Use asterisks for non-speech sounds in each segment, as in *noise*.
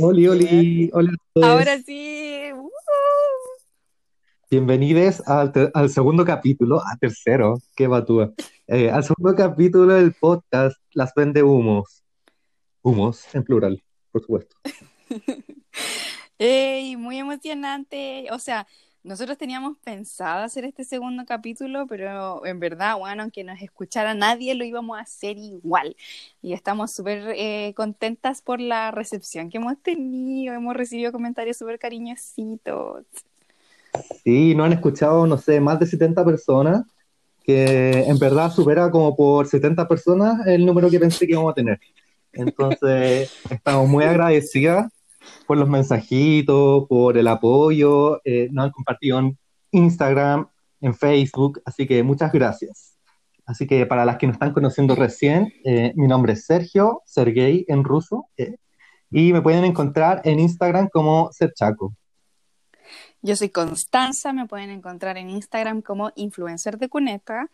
Oli, oli, hola a todos. Ahora sí. ¡uh! Bienvenidos al, al segundo capítulo, a tercero, qué batúa. Eh, al segundo capítulo del podcast Las Vende Humos. Humos, en plural, por supuesto. *laughs* ¡Ey! Muy emocionante. O sea, nosotros teníamos pensado hacer este segundo capítulo, pero en verdad, bueno, aunque nos escuchara nadie, lo íbamos a hacer igual. Y estamos súper eh, contentas por la recepción que hemos tenido. Hemos recibido comentarios súper cariñositos. Sí, no han escuchado, no sé, más de 70 personas, que en verdad supera como por 70 personas el número que pensé que íbamos a tener. Entonces, *laughs* estamos muy agradecidas por los mensajitos, por el apoyo, eh, nos han compartido en Instagram, en Facebook, así que muchas gracias. Así que para las que nos están conociendo recién, eh, mi nombre es Sergio, Sergey en ruso, eh, y me pueden encontrar en Instagram como Serchaco. Yo soy Constanza, me pueden encontrar en Instagram como influencer de cuneta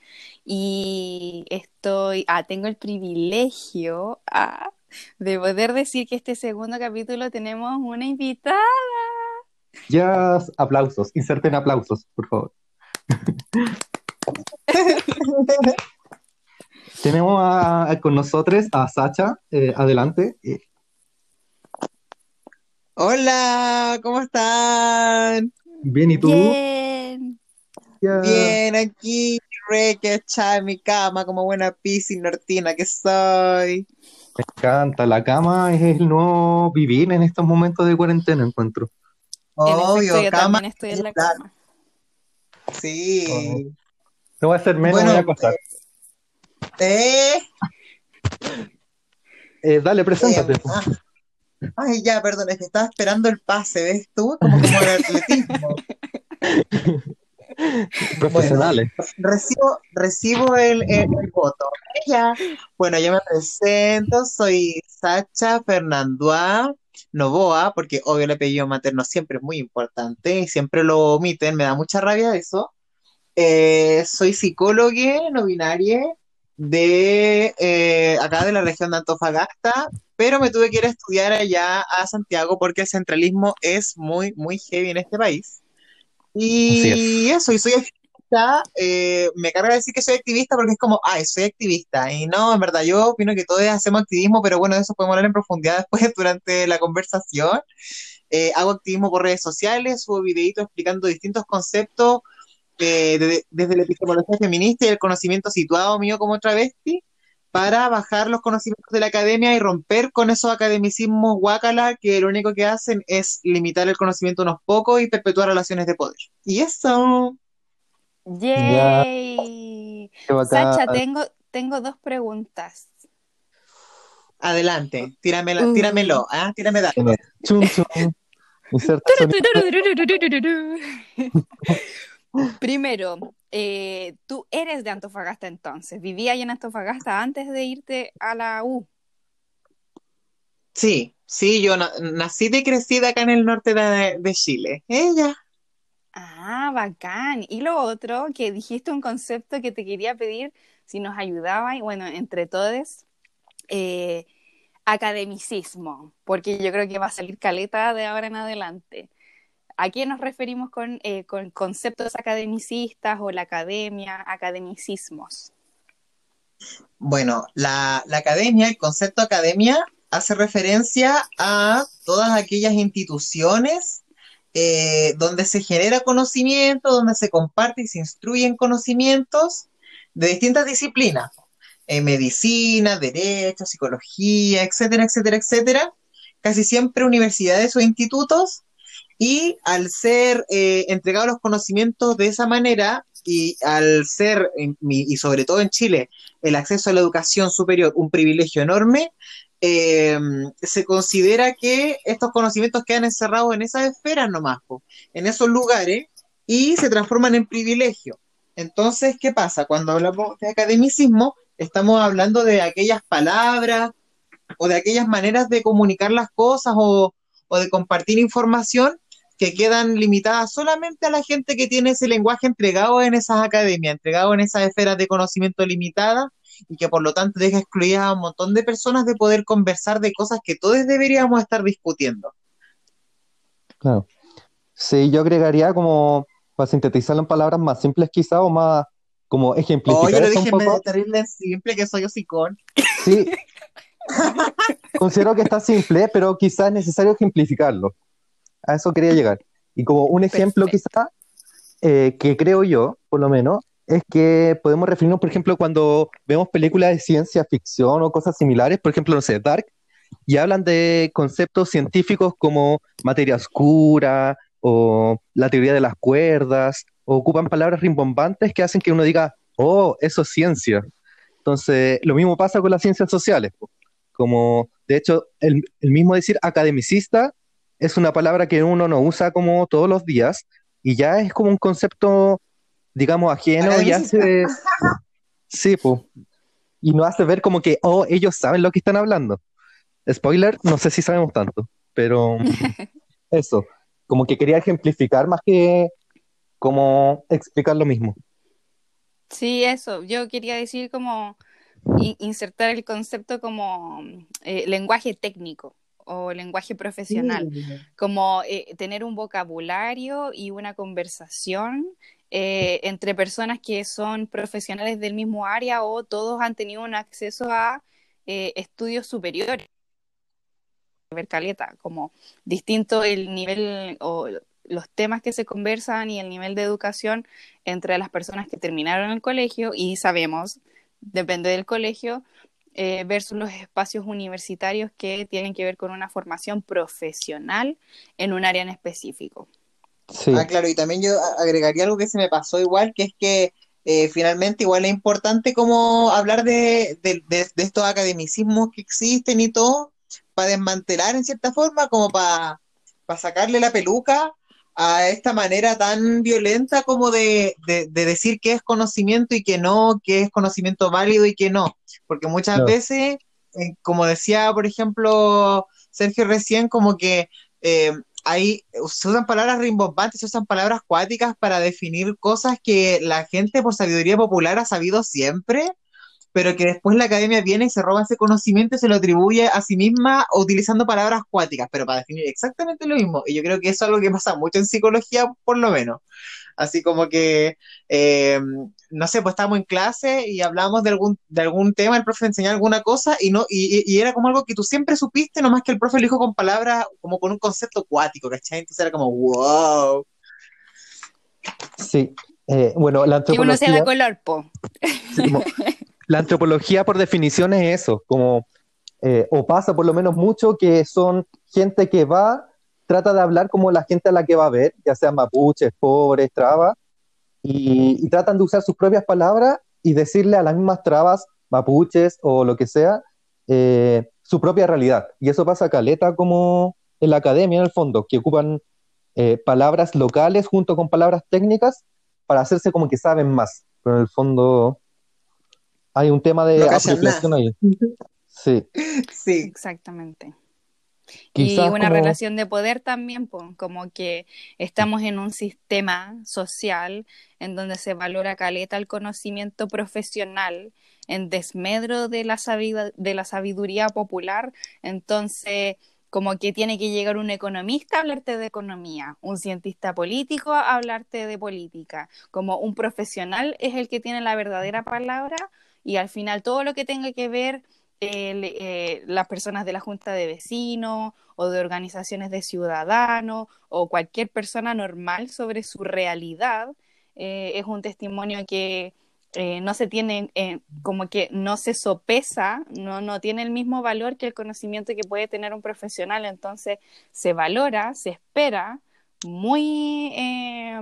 y estoy, ah, tengo el privilegio ah, de poder decir que este segundo capítulo tenemos una invitada. Ya, aplausos, inserten aplausos, por favor. *laughs* Tenemos a- a- con nosotros a Sacha, eh, adelante. Eh, Hola, ¿cómo están? bien, ¿y tú? Bien. Bien, aquí, re que echada en mi cama como buena piscis nortina que soy. Me encanta, la cama es el nuevo vivir en estos momentos de cuarentena, encuentro. Obvio, cama, también estoy en la cama. sí. No voy a hacer menos, Bueno, voy a acostar. Eh, Eh, dale, eh, preséntate. ah, ay, ya, perdón, es que estaba esperando el pase, ¿ves tú? Como, como el atletismo. *laughs* Profesionales. Recibo, recibo el, el, el voto. Bueno, yo me presento, soy Sacha Fernandua Novoa, porque obvio el apellido materno siempre es muy importante y siempre lo omiten, me da mucha rabia eso. Eh, soy psicóloga no binaria de eh, acá de la región de Antofagasta, pero me tuve que ir a estudiar allá a Santiago porque el centralismo es muy, muy heavy en este país. Y eso, y soy activista, eh, me carga decir que soy activista porque es como, ay, soy activista. Y no, en verdad, yo opino que todos hacemos activismo, pero bueno, de eso podemos hablar en profundidad *laughs* después durante la conversación. Eh, hago activismo por redes sociales, subo videitos explicando distintos conceptos eh, de- desde la epistemología feminista y el conocimiento situado mío como travesti para bajar los conocimientos de la academia y romper con esos academicismos guácala que lo único que hacen es limitar el conocimiento unos pocos y perpetuar relaciones de poder. Y eso, ¡Yay! Qué bacán. Sacha, tengo, tengo dos preguntas. adelante, tíramelo, Uh. tíramelo, ¿ah? Tírame datos. Chum, chum. *laughs* Primero, eh, tú eres de Antofagasta entonces, vivías ahí en Antofagasta antes de irte a la U. Sí, sí, yo na- nací y crecí acá en el norte de, de Chile. Ella. Ah, bacán. Y lo otro, que dijiste un concepto que te quería pedir si nos ayudaba, y bueno, entre todos, eh, academicismo, porque yo creo que va a salir caleta de ahora en adelante. ¿A qué nos referimos con, eh, con conceptos academicistas o la academia, academicismos? Bueno, la, la academia, el concepto academia, hace referencia a todas aquellas instituciones eh, donde se genera conocimiento, donde se comparte y se instruyen conocimientos de distintas disciplinas, eh, medicina, derecho, psicología, etcétera, etcétera, etcétera, casi siempre universidades o institutos, y al ser eh, entregados los conocimientos de esa manera, y al ser, y sobre todo en Chile, el acceso a la educación superior un privilegio enorme, eh, se considera que estos conocimientos quedan encerrados en esas esferas nomás, po, en esos lugares, y se transforman en privilegio. Entonces, ¿qué pasa? Cuando hablamos de academicismo, estamos hablando de aquellas palabras o de aquellas maneras de comunicar las cosas o, o de compartir información que quedan limitadas solamente a la gente que tiene ese lenguaje entregado en esas academias, entregado en esas esferas de conocimiento limitadas y que por lo tanto deja excluidas a un montón de personas de poder conversar de cosas que todos deberíamos estar discutiendo. Claro. Sí, yo agregaría como, para sintetizarlo en palabras más simples quizá o más como ejemplificar Oye, lo eso un dije en poco. terrible simple que soy hocicón. Sí, *laughs* considero que está simple, pero quizás es necesario ejemplificarlo. A eso quería llegar. Y como un ejemplo quizá, eh, que creo yo, por lo menos, es que podemos referirnos, por ejemplo, cuando vemos películas de ciencia ficción o cosas similares, por ejemplo, no sé, Dark, y hablan de conceptos científicos como materia oscura o la teoría de las cuerdas, o ocupan palabras rimbombantes que hacen que uno diga, oh, eso es ciencia. Entonces, lo mismo pasa con las ciencias sociales. Como, de hecho, el, el mismo decir academicista es una palabra que uno no usa como todos los días y ya es como un concepto, digamos, ajeno y hace... *laughs* Sí, pues. Y nos hace ver como que, oh, ellos saben lo que están hablando. Spoiler, no sé si sabemos tanto, pero *laughs* eso, como que quería ejemplificar más que como explicar lo mismo. Sí, eso. Yo quería decir como in- insertar el concepto como eh, lenguaje técnico o lenguaje profesional, como eh, tener un vocabulario y una conversación eh, entre personas que son profesionales del mismo área o todos han tenido un acceso a eh, estudios superiores. Caleta, como distinto el nivel o los temas que se conversan y el nivel de educación entre las personas que terminaron el colegio y sabemos, depende del colegio, eh, versus los espacios universitarios que tienen que ver con una formación profesional en un área en específico. Sí, Ah, claro, y también yo agregaría algo que se me pasó igual, que es que eh, finalmente igual es importante como hablar de, de- de- de estos academicismos que existen y todo, para desmantelar en cierta forma, como para sacarle la peluca a esta manera tan violenta como de, de- de decir qué es conocimiento y qué no, qué es conocimiento válido y qué no. Porque muchas veces, eh, como decía, por ejemplo, Sergio recién, como que eh, hay, se usan palabras rimbombantes, se usan palabras cuáticas para definir cosas que la gente por sabiduría popular ha sabido siempre, pero que después la academia viene y se roba ese conocimiento y se lo atribuye a sí misma utilizando palabras cuáticas, pero para definir exactamente lo mismo. Y yo creo que eso es algo que pasa mucho en psicología, por lo menos. Así como que, eh, no sé, pues estábamos en clase y hablábamos de algún, de algún tema, el profe enseñaba alguna cosa y, no, y, y- era como algo que tú siempre supiste, nomás que el profe lo dijo con palabras, como con un concepto cuático, ¿cachai? Entonces era como, wow. sí. Eh, bueno, la Que uno se da antropología, color, po. sí, como- la antropología por definición es eso, como, eh, o pasa por lo menos mucho que son gente que va, trata de hablar como la gente a la que va a ver, ya sean mapuches, pobres, trabas, y, y tratan de usar sus propias palabras y decirle a las mismas trabas, mapuches o lo que sea, eh, su propia realidad. Y eso pasa caleta como en la academia en el fondo, que ocupan eh, palabras locales junto con palabras técnicas para hacerse como que saben más. Pero en el fondo hay un tema de No apropiación ahí. Sí, Sí, Exactamente. Quizás y una como- relación de poder también, como que estamos en un sistema social en donde se valora caleta el conocimiento profesional en desmedro de la, de la sabiduría popular, entonces como que tiene que llegar un economista a hablarte de economía, un cientista político a hablarte de política, como un profesional es el que tiene la verdadera palabra y al final todo lo que tenga que ver eh, las personas de la Junta de Vecinos o de organizaciones de ciudadanos o cualquier persona normal sobre su realidad eh, es un testimonio que eh, no se tiene, como que no se sopesa, no, no tiene el mismo valor que el conocimiento que puede tener un profesional, entonces se valora, se espera muy eh,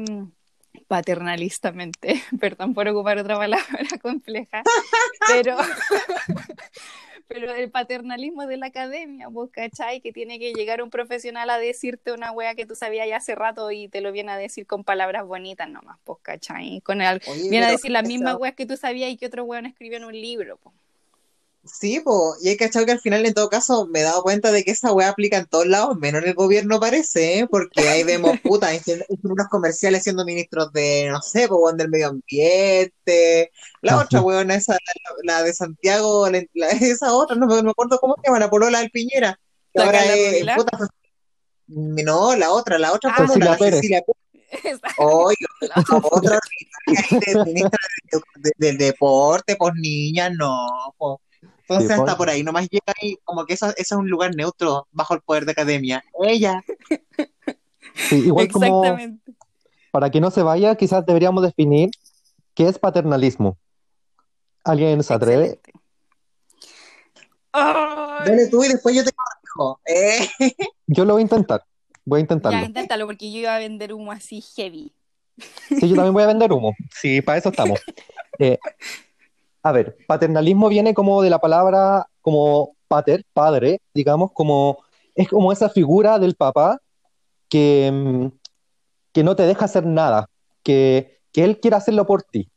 paternalistamente, *laughs* perdón por ocupar otra palabra *laughs* compleja, pero, *laughs* pero el paternalismo de la academia, ¿vos cachai? Que tiene que llegar un profesional a decirte una wea que tú sabías ya hace rato y te lo viene a decir con palabras bonitas nomás, ¿vos cachai? Con el, Oye, viene a decir las mismas weas que tú sabías y que otro weón escribió en un libro, po. Sí, po, y hay cachado que al final en todo caso me he dado cuenta de que esa weá aplica en todos lados, menos en el gobierno parece, ¿eh? porque ahí vemos *laughs* puta, unos comerciales siendo ministros de, no sé, pues del medio ambiente, la Ah, otra weona, esa, la, la de Santiago, la- la- *laughs* esa otra, no, me no me acuerdo cómo se llama, la polola del Piñera, que ¿La ahora es, puta, no, la otra, la otra Ah. la Pérez. Cecilia Pérez. Oye, *laughs* otra ministra de- de- del deporte, pues niña, no, po. Entonces hasta po. por ahí nomás llega y como que eso, eso es un lugar neutro bajo el poder de academia. Ella, Sí, igual como Exactamente. para que no se vaya, quizás deberíamos definir qué es paternalismo. ¿Alguien se atreve? Ay, dale tú y después yo te corrijo. Eh, Yo lo voy a intentar. Voy a Ya, intentarlo. inténtalo, porque yo iba a vender humo así heavy. Sí, yo también voy a vender humo. Sí, para eso estamos. Eh, *laughs* a ver, paternalismo viene como de la palabra como pater, padre, digamos, como es como esa figura del papá que, mm, que no te deja hacer nada, que, que él quiere hacerlo por ti,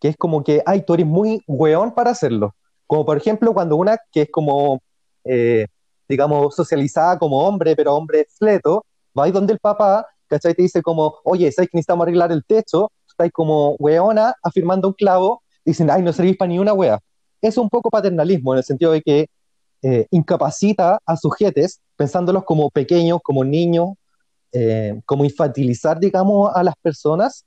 que es como que, ay, tú eres muy weón para hacerlo. Como por ejemplo cuando una que es como, eh, digamos, socializada como hombre, pero hombre fleto, va ahí donde el papá, ¿cachai? Te dice como, oye, ¿sabes que necesitamos arreglar el techo? Estáis como weona afirmando un clavo, dicen, ay, no servís para ni una wea. Es un poco paternalismo en el sentido de que eh, incapacita a sujetes pensándolos como pequeños, como niños, eh, como infantilizar, digamos, a las personas,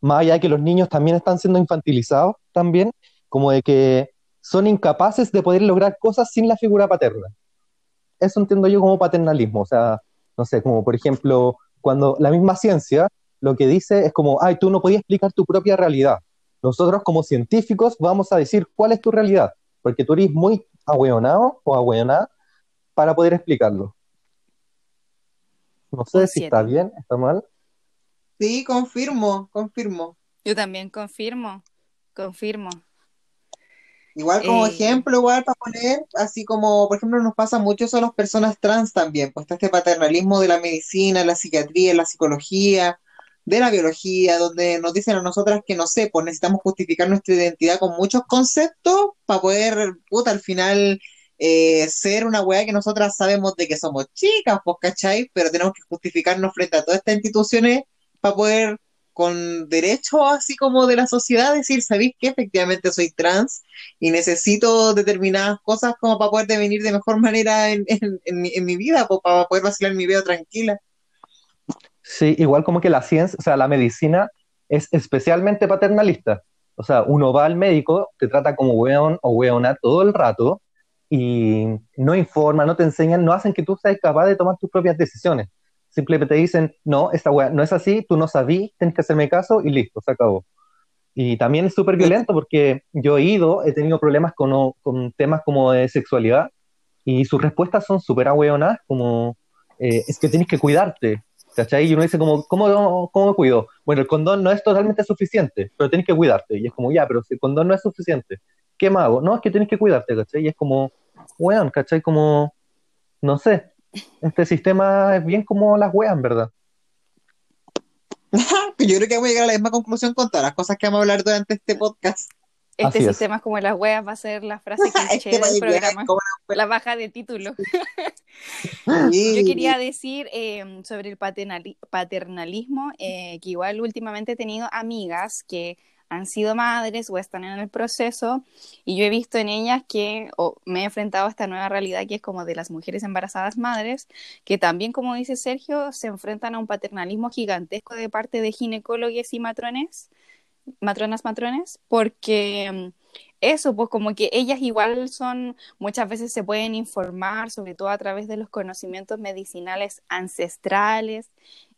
más allá de que los niños también están siendo infantilizados también, como de que son incapaces de poder lograr cosas sin la figura paterna. Eso entiendo yo como paternalismo, o sea, no sé, como por ejemplo, cuando la misma ciencia lo que dice es como, ay, tú no podías explicar tu propia realidad. Nosotros como científicos vamos a decir cuál es tu realidad, porque tú eres muy ahueonado o ahueonada para poder explicarlo. No sé si está bien, está mal. sí, confirmo, confirmo. Yo también confirmo, confirmo. Igual como Eh, ejemplo, igual para poner, así como, por ejemplo, nos pasa mucho eso a las personas trans también, pues está este paternalismo de la medicina, la psiquiatría, la psicología, de la biología, donde nos dicen a nosotras que, no sé, pues necesitamos justificar nuestra identidad con muchos conceptos para poder, puta, al final eh, ser una weá que nosotras sabemos de que somos chicas, pues, ¿cachai? Pero tenemos que justificarnos frente a todas estas instituciones para poder, con derechos así como de la sociedad, decir, ¿sabéis que efectivamente soy trans? y necesito determinadas cosas como para poder devenir de mejor manera en, en- en mi, en mi vida, pues, para poder vacilar mi vida tranquila. Sí, igual como que la ciencia, o sea, la medicina es especialmente paternalista. O sea, uno va al médico, te trata como weón o weona todo el rato y no informa, no te enseñan, no hacen que tú seas capaz de tomar tus propias decisiones. Simplemente te dicen, no, esta weá no es así, tú no sabí, tienes que hacerme caso y listo, se acabó. Y también es súper violento porque yo he ido, he tenido problemas con, con temas como de sexualidad y sus respuestas son súper ahueonadas, como eh, es que tienes que cuidarte, ¿cachai? Y uno dice como, ¿cómo, ¿cómo me cuido? Bueno, el condón no es totalmente suficiente, pero tienes que cuidarte. Y es como, ya, pero si el condón no es suficiente, ¿qué más hago? No, es que tienes que cuidarte, ¿cachai? Y es como, weón, ¿cachai? Como, no sé, este sistema es bien como las weas, verdad. *laughs* Yo creo que vamos a llegar a la misma conclusión con todas las cosas que vamos a hablar durante este podcast. Este Así sistema es como las weas, va a ser la *laughs* frase cliché Este del programa. La baja de título. *laughs* Yo quería decir eh, sobre el paternali- paternalismo, eh, que igual últimamente he tenido amigas que han sido madres o están en el proceso y yo he visto en ellas que o me he enfrentado a esta nueva realidad que es como de las mujeres embarazadas madres, que también, como dice Sergio, se enfrentan a un paternalismo gigantesco de parte de ginecólogos y matrones, matronas matrones, porque mm, eso, pues como que ellas igual son, muchas veces se pueden informar, sobre todo a través de los conocimientos medicinales ancestrales,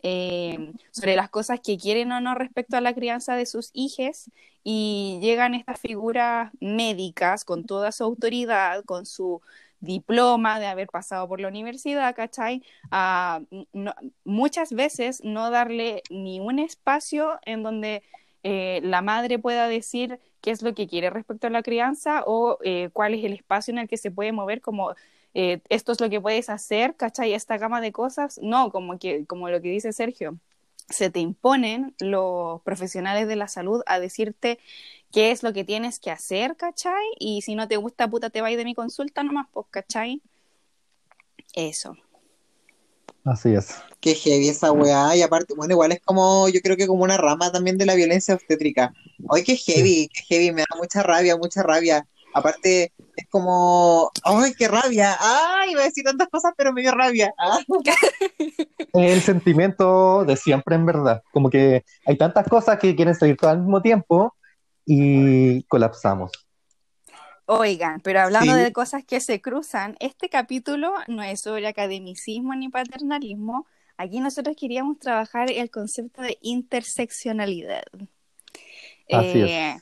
eh, sobre las cosas que quieren o no respecto a la crianza de sus hijos, y llegan estas figuras médicas con toda su autoridad, con su diploma de haber pasado por la universidad, ¿cachai? A no- muchas veces no darle ni un espacio en donde eh, la madre pueda decir qué es lo que quiere respecto a la crianza o eh, cuál es el espacio en el que se puede mover como eh, esto es lo que puedes hacer, ¿cachai? Esta gama de cosas, no, como que como lo que dice Sergio, se te imponen los profesionales de la salud a decirte qué es lo que tienes que hacer, ¿cachai? Y si no te gusta, puta, te vais de mi consulta nomás, pues, ¿cachai? Eso. Así es. Qué heavy esa weá, y aparte, bueno, igual es como, yo creo que como una rama también de la violencia obstétrica. Ay, qué heavy, qué heavy, me da mucha rabia, mucha rabia. Aparte, es como, ay, qué rabia, ay, iba a decir tantas cosas, pero me dio rabia. Ah. *laughs* El sentimiento de siempre, en verdad. Como que hay tantas cosas que quieren salir todo al mismo tiempo y colapsamos. Oigan, pero hablando Sí. de cosas que se cruzan, este capítulo no es sobre academicismo ni paternalismo. Aquí nosotros queríamos trabajar el concepto de interseccionalidad. Así es. Eh,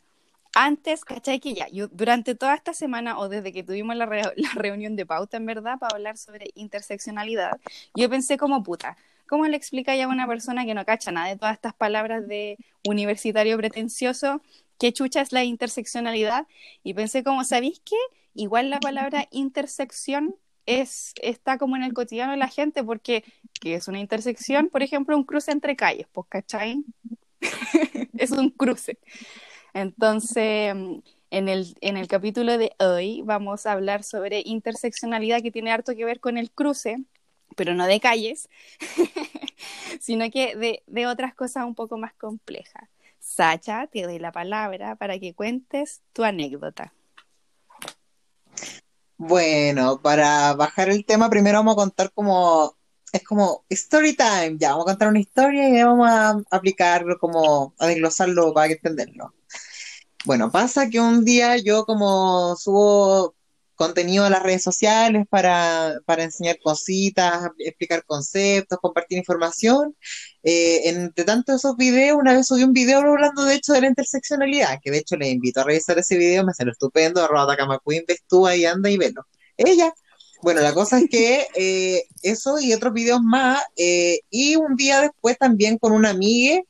antes, ¿cachai? Que ya, yo durante toda esta semana o desde que tuvimos la, re- *laughs* la reunión de pauta, en verdad, para hablar sobre interseccionalidad, yo pensé como puta, ¿cómo le explica ya a una persona que no cacha nada de todas estas palabras de universitario pretencioso qué chucha es la interseccionalidad? Y pensé como, ¿sabéis qué? Igual la palabra intersección es, está como en el cotidiano de la gente, porque ¿qué es una intersección? Por ejemplo, un cruce entre calles, pues, ¿cachai? *laughs* es un cruce. Entonces, en el, en el capítulo de hoy vamos a hablar sobre interseccionalidad que tiene harto que ver con el cruce, pero no de calles, *laughs* sino que de, de otras cosas un poco más complejas. Sacha, te doy la palabra para que cuentes tu anécdota. Bueno, para bajar el tema, primero vamos a contar como, es como story time, ya, vamos a contar una historia y vamos a aplicarlo como, a desglosarlo para entenderlo. Bueno, pasa que un día yo como subo contenido a las redes sociales para, para enseñar cositas, explicar conceptos, compartir información. Eh, entre tanto esos videos, una vez subí un video hablando de hecho de la interseccionalidad, que de hecho les invito a revisar ese video, me salió estupendo, arroba Takama Queen, ves tú ahí anda y velo. Ella. Bueno, la cosa es que eh, eso y otros videos más, eh, y un día después también con una amiga,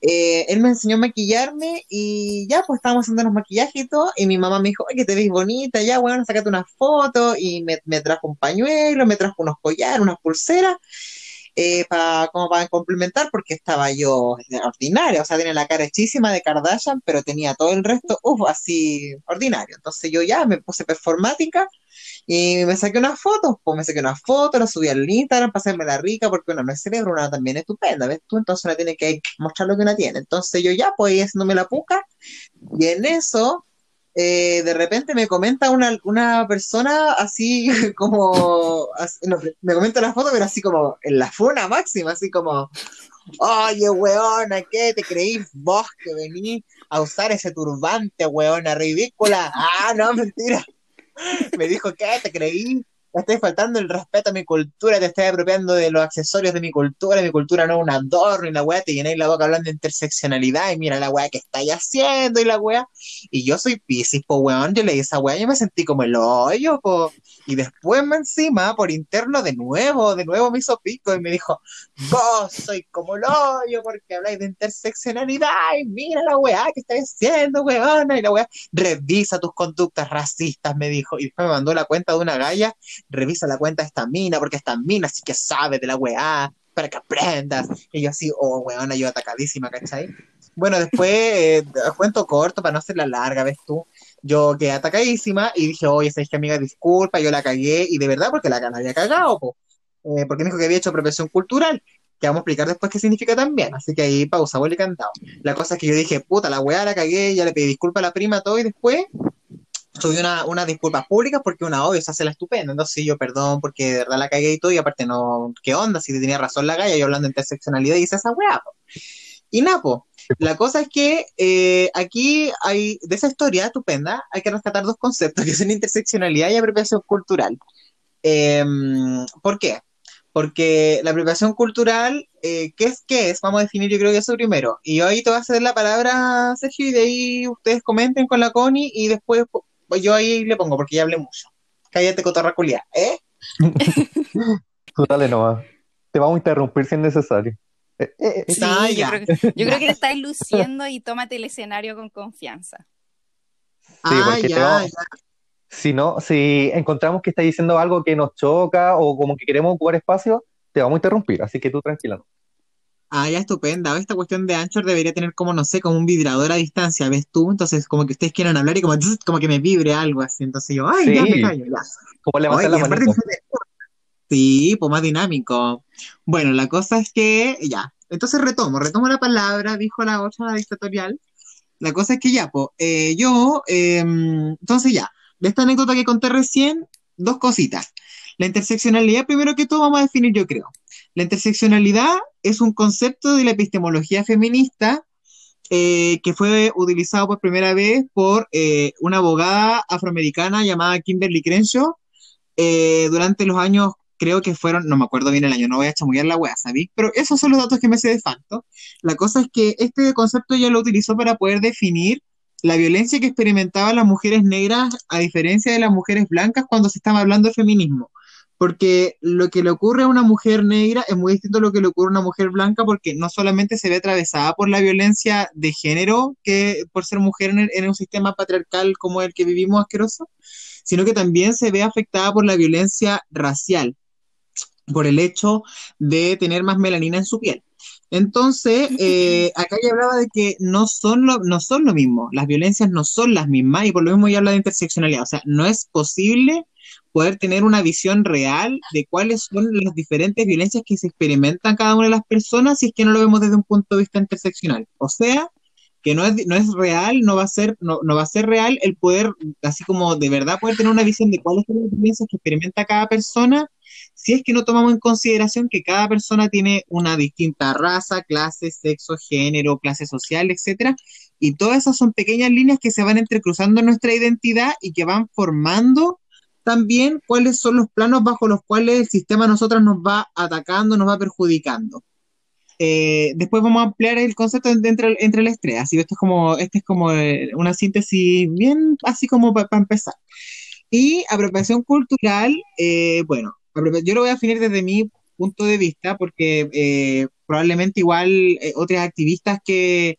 eh, él me enseñó a maquillarme y ya, pues estábamos haciendo los maquillajes y todo, y mi mamá me dijo, que te ves bonita, ya, bueno, sácate una foto, y me, me trajo un pañuelo, me trajo unos collares, unas pulseras, eh, pa- como para complementar, porque estaba yo ordinaria, o sea, tenía la cara hechísima de Kardashian, pero tenía todo el resto, uff, así, ordinario. Entonces yo ya me puse performática y me saqué unas fotos, pues me saqué unas fotos, las subí al Instagram para hacerme la rica, porque una no es cerebro, una también es estupenda, ¿ves tú? Entonces una tiene que mostrar lo que una tiene. Entonces yo ya, pues ahí haciéndome la puca, y en eso, eh, de repente me comenta una, una persona así *laughs* como, me comenta la foto, pero así como en la funa máxima, así como, oye, weona, ¿qué te creís vos que venís a usar ese turbante, weona, ridícula? Ah, no, mentira. *laughs* Me dijo, ¿qué te creí? Estás faltando el respeto a mi cultura, te estás apropiando de los accesorios de mi cultura, mi cultura no es un adorno, y la weá te llenáis la boca hablando de interseccionalidad, y mira la weá que estáis haciendo, y la weá. Y yo soy Piscis, po weón, yo leí esa weá, yo me sentí como el hoyo, po. Y después me encima, por interno, de nuevo, de nuevo me hizo pico, y me dijo, vos soy como el hoyo, porque habláis de interseccionalidad, y mira la weá que estáis haciendo, weona, y la weá, revisa tus conductas racistas, me dijo, y después me mandó la cuenta de una galla, revisa la cuenta de esta mina, porque esta mina sí que sabe de la weá, para que aprendas. Y yo así, oh, weona, yo atacadísima, ¿cachai? Bueno, después, eh, *laughs* cuento corto, para no hacerla larga, ¿ves tú? Yo quedé atacadísima y dije, oye, ¿sabes qué, amiga? Disculpa, yo la cagué, y de verdad, porque la la había cagado, po. Eh, porque me dijo que había hecho apropiación cultural, que vamos a explicar después qué significa también. Así que ahí pausa, vuelve cantado. La cosa es que yo dije, puta, la weá la cagué, ya le pedí disculpas a la prima, todo, y después subí una, unas disculpas públicas porque una obvio se hace la estupenda. Entonces yo, perdón, porque de verdad la cagué y todo, y aparte no, ¿qué onda? Si tenía razón la galla, yo hablando de interseccionalidad y esa weá, po. Y Napo, la cosa es que eh, aquí hay, de esa historia estupenda, hay que rescatar dos conceptos, que son interseccionalidad y apropiación cultural. Eh, ¿por qué? Porque la apropiación cultural, eh, ¿qué es qué es? Vamos a definir yo creo que eso primero. Y ahí te voy a ceder la palabra, Sergio, y de ahí ustedes comenten con la Connie y después yo ahí le pongo, porque ya hablé mucho. Cállate, cotorra culiá, ¿eh? *laughs* Tú dale nomás. Te vamos a interrumpir si es necesario. Eh, eh, eh. Sí, Ah, yo ya. creo que, yo creo que te *laughs* estás luciendo y tómate el escenario con confianza. ah, porque te ya, vamos- ya. Si no, si encontramos que está diciendo algo que nos choca o como que queremos ocupar espacio, te vamos a interrumpir, así que tú tranquila. Ah, ya estupenda. Esta cuestión de Anchor debería tener como, no sé, como un vibrador a distancia, ¿ves tú? Entonces, como que ustedes quieran hablar y como, *laughs* como que me vibre algo así. Entonces yo, ay, ya me callo, ya. como levantar la que Sí, pues más dinámico. Bueno, la cosa es que, ya. Entonces retomo, retomo la palabra, dijo la otra, la dictatorial. La cosa es que ya, pues, eh, yo, eh, entonces ya, de esta anécdota que conté recién, dos cositas. La interseccionalidad, primero que todo, vamos a definir, yo creo. La interseccionalidad es un concepto de la epistemología feminista eh, que fue utilizado por primera vez por eh, una abogada afroamericana llamada Kimberly Crenshaw eh, durante los años, creo que fueron, no me acuerdo bien el año, no voy a chamullar la wea, ¿sabí? Pero esos son los datos que me sé de facto. La cosa es que este concepto ella lo utilizó para poder definir la violencia que experimentaban las mujeres negras a diferencia de las mujeres blancas cuando se estaba hablando de feminismo. Porque lo que le ocurre a una mujer negra es muy distinto a lo que le ocurre a una mujer blanca porque no solamente se ve atravesada por la violencia de género que por ser mujer en, el- en un sistema patriarcal como el que vivimos asqueroso, sino que también se ve afectada por la violencia racial, por el hecho de tener más melanina en su piel. Entonces, *laughs* eh, acá ya hablaba de que no son, lo, no son lo mismo, las violencias no son las mismas y por lo mismo ya habla de interseccionalidad, o sea, no es posible poder tener una visión real de cuáles son las diferentes violencias que se experimentan cada una de las personas si es que no lo vemos desde un punto de vista interseccional. O sea, que no es, no es real, no va a ser, no, no va a ser real el poder, así como de verdad poder tener una visión de cuáles son las violencias que experimenta cada persona, si es que no tomamos en consideración que cada persona tiene una distinta raza, clase, sexo, género, clase social, etcétera, y todas esas son pequeñas líneas que se van entrecruzando en nuestra identidad y que van formando también cuáles son los planos bajo los cuales el sistema a nosotras nos va atacando, nos va perjudicando. Eh, después vamos a ampliar el concepto entre, entre las tres, así que esto es como, este es como eh, una síntesis bien así como para empezar. Y apropiación cultural, eh, bueno, yo lo voy a definir desde mi punto de vista, porque probablemente igual otras activistas que,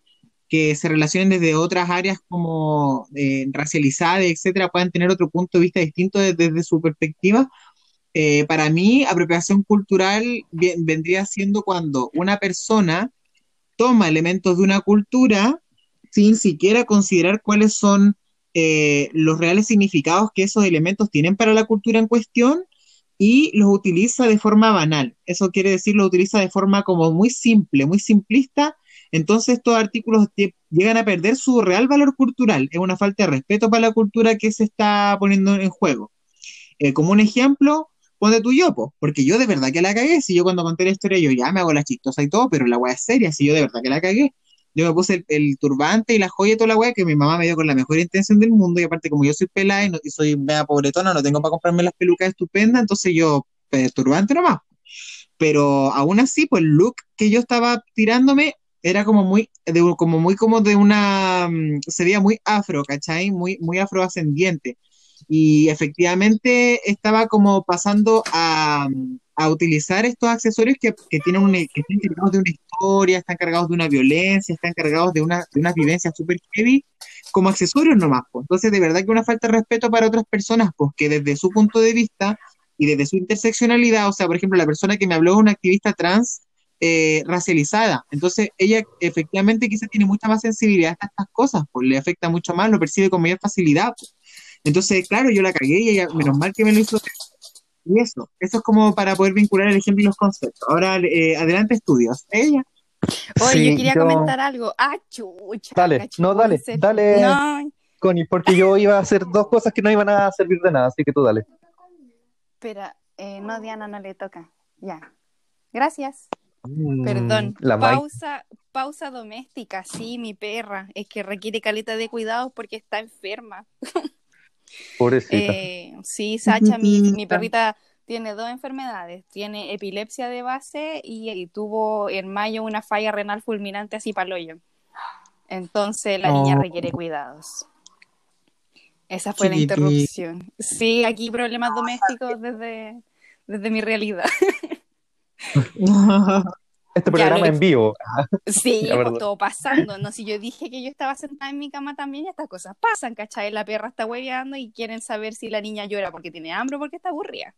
que se relacionen desde otras áreas como eh, racializadas, etcétera, puedan tener otro punto de vista distinto de- desde su perspectiva. Eh, para mí, apropiación cultural vendría siendo cuando una persona toma elementos de una cultura sin siquiera considerar cuáles son eh, los reales significados que esos elementos tienen para la cultura en cuestión y los utiliza de forma banal. Eso quiere decir, lo utiliza de forma como muy simple, muy simplista. Entonces estos artículos llegan a perder su real valor cultural. Es una falta de respeto para la cultura que se está poniendo en juego. Eh, como un ejemplo, ponte tú yo, po, porque yo de verdad que la cagué. Si yo cuando conté la historia, yo ya me hago la chistosa y todo, pero la weá es seria, si yo de verdad que la cagué. Yo me puse el, turbante y la joya y toda la weá que mi mamá me dio con la mejor intención del mundo. Y aparte, como yo soy pelada y, no- soy mega pobretona, no tengo para comprarme las pelucas estupendas, entonces yo, pues, turbante nomás. Pero aún así, pues el look que yo estaba tirándome era como muy, de, como muy como de una, mm, se veía muy afro, ¿cachai? Muy, muy afroascendiente. Y efectivamente estaba como pasando a, a utilizar estos accesorios que, que tienen un, que están cargados de una historia, están cargados de una violencia, están cargados de una, de unas vivencias súper heavy, como accesorios nomás. pues. Entonces, de verdad que una falta de respeto para otras personas, pues desde su punto de vista y desde su interseccionalidad, o sea, por ejemplo, la persona que me habló es una activista trans eh, racializada. Entonces, ella efectivamente quizás tiene mucha más sensibilidad a estas cosas, pues le afecta mucho más, lo percibe con mayor facilidad. pues. Entonces, claro, yo la cagué y ella, menos mal que me lo hizo. Y eso, eso es como para poder vincular el ejemplo y los conceptos. Ahora, eh, adelante, estudios. Ella. Oye, Sí, yo quería yo- comentar algo. Ah, chucha. Dale, no, dale, dale. No, Connie, porque yo iba a hacer dos cosas que no iban a servir de nada, así que tú dale. espera, eh, no, Diana, no le toca. Ya. Gracias. Mm, Perdón. La Mai. pausa, pausa doméstica, sí, mi perra. Es que requiere caleta de cuidados porque está enferma. *laughs* Pobrecita. Eh, sí, Sacha, mi, perrita tiene dos enfermedades. Tiene epilepsia de base y, y tuvo en mayo una falla renal fulminante así paloyo. Entonces la niña Oh. requiere cuidados. Esa fue la interrupción. Sí, aquí problemas domésticos desde, desde mi realidad. *laughs* Este programa en vivo. Sí, *laughs* pues, todo pasando. No, si yo dije que yo estaba sentada en mi cama también, y estas cosas pasan, ¿cachai? La perra está hueveando y quieren saber si la niña llora porque tiene hambre o porque está aburrida.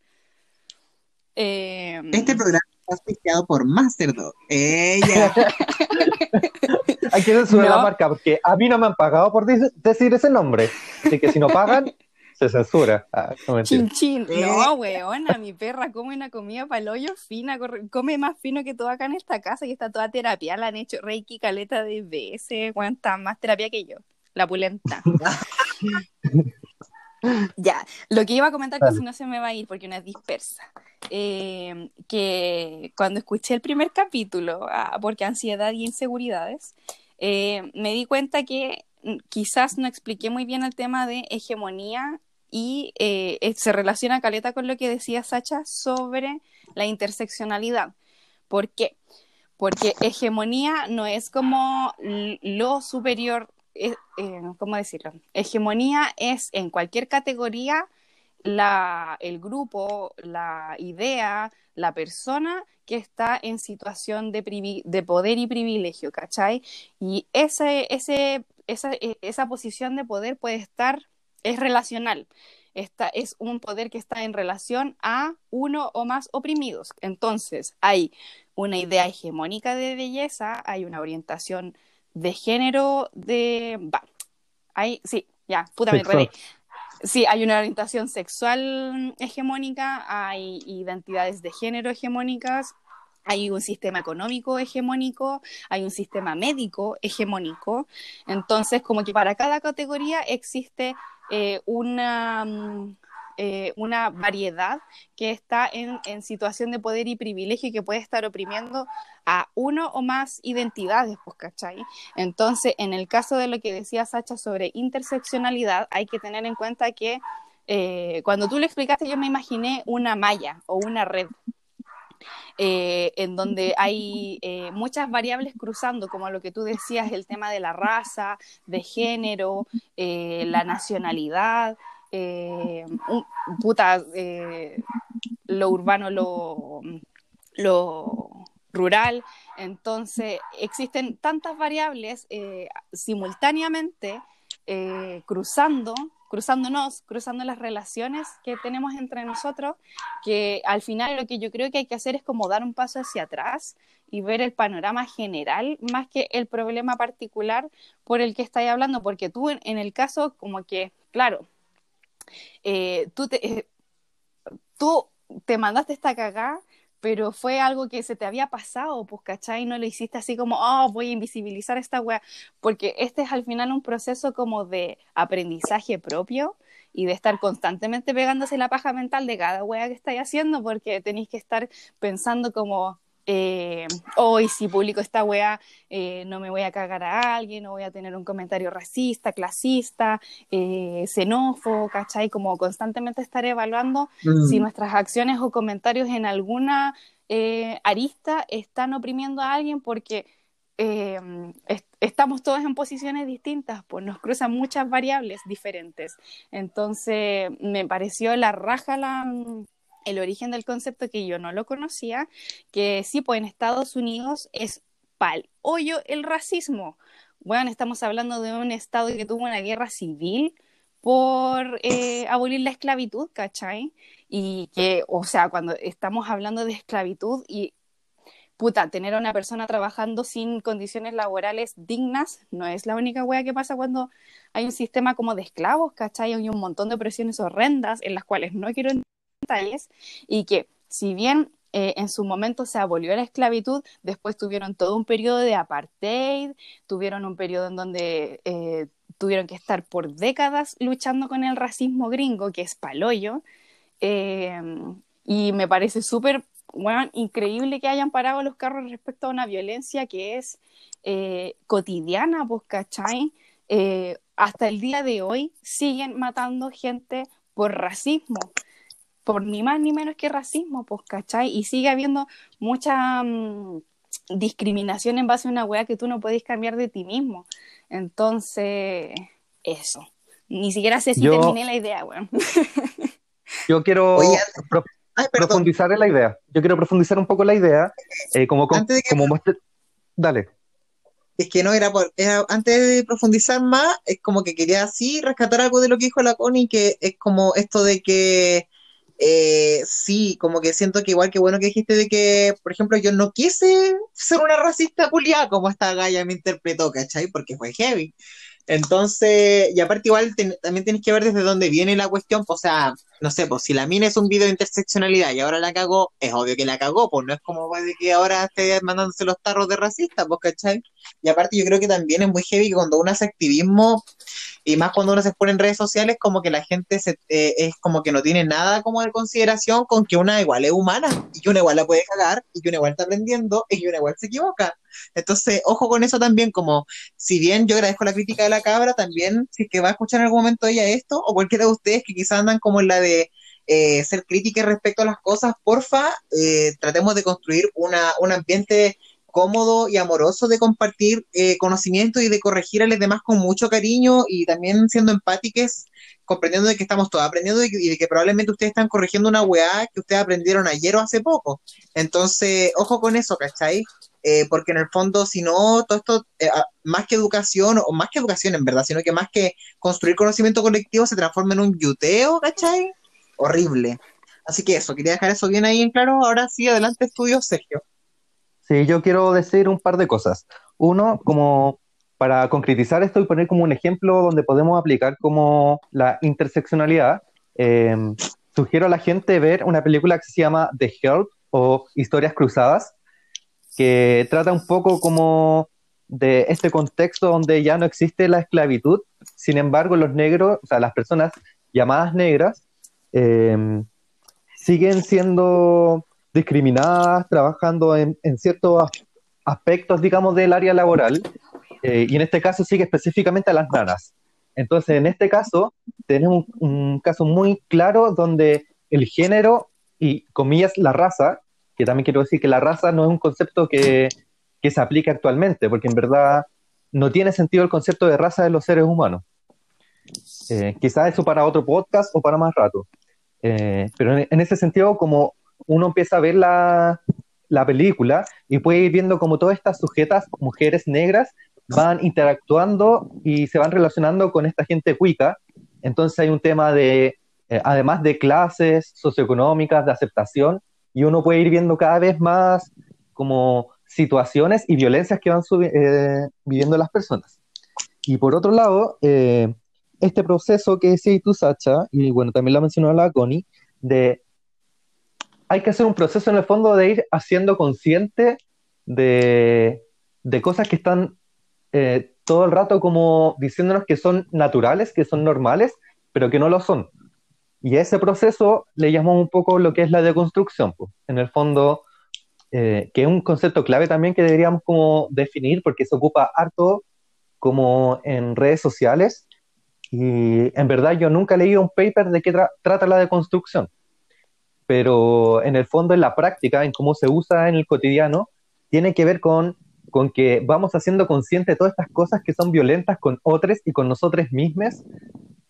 Eh, Este programa auspiciado por Masterdog. Ella. *laughs* Hay que censurar No. la marca porque a mí no me han pagado por decir ese nombre. Así que si no pagan, *laughs* se censura. Ah, no. Chin chin. No, weona, mi perra come una comida para el hoyo fina, come más fino que todo acá en esta casa y está toda terapia. La han hecho reiki caleta de veces, está más terapia que yo. La pulenta. *laughs* ya, lo que iba a comentar que si no se me va a ir porque una es dispersa. Eh, que cuando escuché el primer capítulo, ah, porque ansiedad y inseguridades, eh, me di cuenta que mm, quizás no expliqué muy bien el tema de hegemonía y eh, eh, se relaciona caleta con lo que decía Sacha sobre la interseccionalidad. ¿Por qué? Porque hegemonía no es como lo superior, eh, ¿cómo decirlo? Hegemonía es en cualquier categoría la, el grupo, la idea, la persona que está en situación de, poder y privilegio, ¿cachai? Y ese, ese, esa, esa posición de poder puede estar, es relacional. Esta es un poder que está en relación a uno o más oprimidos. Entonces, hay una idea hegemónica de belleza, hay una orientación de género de... Hay, sí, ya, puta, me enredé. Sí, hay una orientación sexual hegemónica, hay identidades de género hegemónicas, hay un sistema económico hegemónico, hay un sistema médico hegemónico. Entonces, como que para cada categoría existe eh, una, mm, eh, una variedad que está en, en situación de poder y privilegio y que puede estar oprimiendo a uno o más identidades, pues, ¿cachai? Entonces, en el caso de lo que decía Sacha sobre interseccionalidad, hay que tener en cuenta que eh, cuando tú lo explicaste, yo me imaginé una malla o una red. Eh, en donde hay eh, muchas variables cruzando, como lo que tú decías, el tema de la raza, de género, eh, la nacionalidad, un- lo urbano, lo, lo rural. Entonces, existen tantas variables simultáneamente cruzando, cruzándonos, cruzando las relaciones que tenemos entre nosotros, que al final lo que yo creo que hay que hacer es como dar un paso hacia atrás y ver el panorama general más que el problema particular por el que estáis hablando, porque tú en, el caso como que, claro, eh, tú, te, eh, tú te mandaste esta cagada, pero fue algo que se te había pasado, pues, ¿cachai? No lo hiciste así como, oh, voy a invisibilizar esta wea, porque este es al final un proceso como de aprendizaje propio y de estar constantemente pegándose la paja mental de cada wea que estáis haciendo, porque tenéis que estar pensando como, eh, hoy si publico esta wea, eh, no me voy a cagar a alguien, no voy a tener un comentario racista, clasista, eh, xenófobo, ¿cachai? Como constantemente estar evaluando Mm. si nuestras acciones o comentarios en alguna eh, arista están oprimiendo a alguien porque eh, est- estamos todos en posiciones distintas, pues nos cruzan muchas variables diferentes. Entonces, me pareció la raja la, el origen del concepto que yo no lo conocía, que sí, pues en Estados Unidos es pal hoyo el racismo. Bueno, estamos hablando de un estado que tuvo una guerra civil por eh, abolir la esclavitud, ¿cachai? Y que, o sea, cuando estamos hablando de esclavitud y puta, tener a una persona trabajando sin condiciones laborales dignas no es la única wea que pasa cuando hay un sistema como de esclavos, ¿cachai? Hay un montón de presiones horrendas en las cuales no quiero entrar en detalles y que si bien eh, en su momento se abolió la esclavitud, después tuvieron todo un periodo de apartheid, tuvieron un periodo en donde eh, tuvieron que estar por décadas luchando con el racismo gringo, que es paloyo, eh, y me parece súper bueno, increíble que hayan parado los carros respecto a una violencia que es eh, cotidiana, pues, ¿cachai? Eh, hasta el día de hoy siguen matando gente por racismo, por ni más ni menos que racismo, pues, ¿cachai? Y sigue habiendo mucha mm, discriminación en base a una weá que tú no podés cambiar de ti mismo. Entonces, eso. Ni siquiera sé si Yo- terminé la idea, weón. *laughs* Yo quiero Oye, pro- Ay, perdón. profundizar en la idea. Yo quiero profundizar un poco en la idea. eh, como, com- Antes de que- como muestre- Dale. Es que no era por, era- antes de profundizar más, es como que quería así rescatar algo de lo que dijo la Connie, que es como esto de que eh, sí, como que siento que igual que bueno que dijiste de que, por ejemplo, yo no quise ser una racista culiada como esta galla me interpretó, ¿cachai? Porque fue heavy. Entonces, y aparte igual también tienes que ver desde dónde viene la cuestión, pues, o sea, no sé, pues si la mina es un video de interseccionalidad y ahora la cagó, es obvio que la cagó, pues no es como de que ahora esté mandándose los tarros de racista, pues, ¿cachai? Y aparte yo creo que también es muy heavy que cuando uno hace activismo, y más cuando uno se pone en redes sociales, como que la gente se, eh, es como que no tiene nada como de consideración con que una igual es humana, y que una igual la puede cagar, y que una igual está aprendiendo, y que una igual se equivoca. Entonces, ojo con eso también, como si bien yo agradezco la crítica de la cabra, también si es que va a escuchar en algún momento ella esto, o cualquiera de ustedes que quizás andan como en la de eh, ser crítica respecto a las cosas, porfa, eh, tratemos de construir una, un ambiente cómodo y amoroso de compartir eh, conocimiento y de corregir a los demás con mucho cariño y también siendo empáticos, comprendiendo de que estamos todos aprendiendo y, de que probablemente ustedes están corrigiendo una weá que ustedes aprendieron ayer o hace poco. Entonces, ojo con eso, ¿cachai? Eh, porque en el fondo, si no, todo esto, eh, más que educación, o más que educación en verdad, sino que más que construir conocimiento colectivo, se transforma en un yuteo, ¿cachai? Horrible. Así que eso, quería dejar eso bien ahí en claro. Ahora sí, adelante, estudio, Sergio. Sí, yo quiero decir un par de cosas. Uno, como para concretizar esto y poner como un ejemplo donde podemos aplicar como la interseccionalidad, em, sugiero a la gente ver una película que se llama The Help o Historias Cruzadas, que trata un poco como de este contexto donde ya no existe la esclavitud, sin embargo los negros, o sea, las personas llamadas negras, em, siguen siendo discriminadas, trabajando en, ciertos aspectos, digamos, del área laboral, eh, y en este caso sigue específicamente a las nanas. Entonces, en este caso, tenemos un, caso muy claro donde el género y, comillas, la raza, que también quiero decir que la raza no es un concepto que, que se aplique actualmente, porque en verdad no tiene sentido el concepto de raza de los seres humanos. Eh, quizás eso para otro podcast o para más rato. Eh, pero en, ese sentido, como uno empieza a ver la, película y puede ir viendo como todas estas sujetas, mujeres negras, van interactuando y se van relacionando con esta gente cuica. Entonces hay un tema de, eh, además de clases socioeconómicas, de aceptación, y uno puede ir viendo cada vez más como situaciones y violencias que van eh, viviendo las personas. Y por otro lado, eh, este proceso que decís tú, Sacha, y bueno, también lo mencionó la Connie, de hay que hacer un proceso en el fondo de ir haciendo consciente de, cosas que están eh, todo el rato como diciéndonos que son naturales, que son normales, pero que no lo son. Y a ese proceso le llamamos un poco lo que es la deconstrucción, en el fondo, eh, que es un concepto clave también que deberíamos como definir porque se ocupa harto como en redes sociales. Y en verdad yo nunca he leído un paper de qué trata la deconstrucción. Pero en el fondo, en la práctica, en cómo se usa en el cotidiano, tiene que ver con, con que vamos haciendo consciente todas estas cosas que son violentas con otros y con nosotros mismos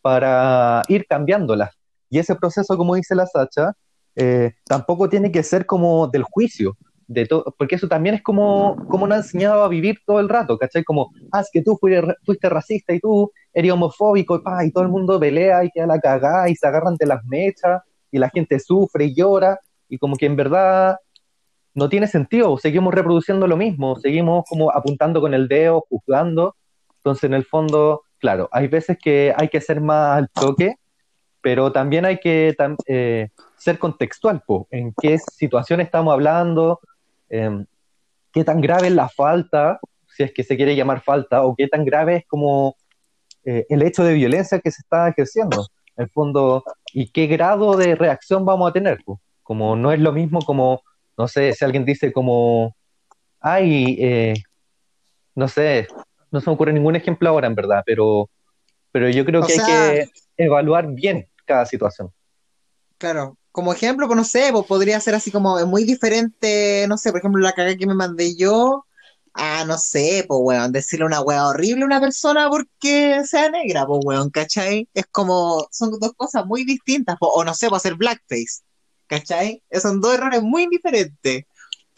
para ir cambiándolas. Y ese proceso, como dice la Sacha, eh, tampoco tiene que ser como del juicio, de porque eso también es como, como nos enseñado a vivir todo el rato, ¿cachai? Como, ah, es que tú fuiste, racista y tú eres homofóbico y, todo el mundo pelea y queda la cagada y se agarran de las mechas y la gente sufre y llora y como que en verdad no tiene sentido, seguimos reproduciendo lo mismo, seguimos como apuntando con el dedo, juzgando, entonces en el fondo, claro, hay veces que hay que ser más al toque, pero también hay que eh, ser contextual, en qué situación estamos hablando, em, qué tan grave es la falta, si es que se quiere llamar falta, o qué tan grave es como eh, el hecho de violencia que se está ejerciendo. En el fondo, y qué grado de reacción vamos a tener. Como no es lo mismo como, no sé, si alguien dice como, ay, eh, no sé, no se me ocurre ningún ejemplo ahora en verdad, pero, pero yo creo que hay que evaluar bien cada situación. Claro, como ejemplo, pues no sé, pues podría ser así como muy diferente, no sé, por ejemplo, la caga que me mandé yo, Ah, no sé, pues, weón, decirle una weá horrible a una persona porque sea negra, pues, weón, ¿cachai? Es como, son dos cosas muy distintas, o no sé, pues hacer blackface, ¿cachai? Son dos errores muy diferentes.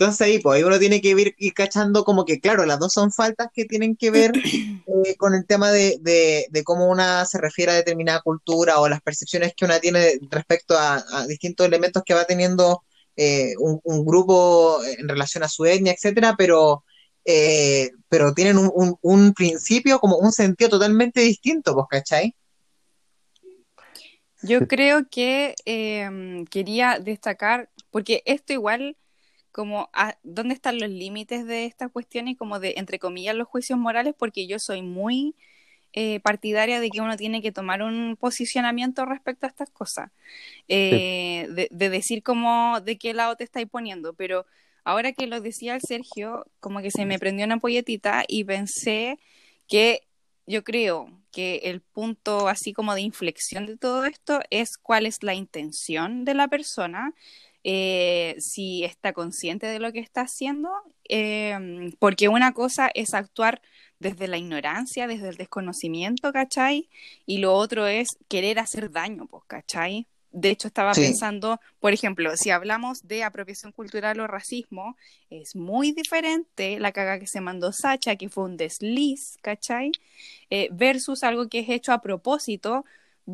Entonces ahí, pues ahí uno tiene que ir, ir cachando como que, claro, las dos son faltas que tienen que ver *clears throat* eh, con el tema de, de, de cómo una se refiere a determinada cultura o las percepciones que una tiene respecto a, a distintos elementos que va teniendo eh, un, un grupo en relación a su etnia, etcétera, pero, eh, pero tienen un, un- un principio, como un sentido totalmente distinto, pues, ¿cachai? Yo creo que em, quería destacar, porque esto igual, como, a- ¿dónde están los límites de esta cuestión y como de, entre comillas, los juicios morales? Porque yo soy muy eh, partidaria de que uno tiene que tomar un posicionamiento respecto a estas cosas, Eh, de, de decir como de qué lado te estáis poniendo, pero ahora que lo decía el Sergio, como que se me prendió una polletita y pensé que yo creo que el punto así como de inflexión de todo esto es cuál es la intención de la persona, eh, si está consciente de lo que está haciendo, eh, porque una cosa es actuar desde la ignorancia, desde el desconocimiento, ¿cachai? Y lo otro es querer hacer daño, pues, ¿cachai? De hecho, estaba Sí. pensando, por ejemplo, si hablamos de apropiación cultural o racismo, es muy diferente la caga que se mandó Sacha, que fue un desliz, ¿cachai? Eh, versus algo que es hecho a propósito.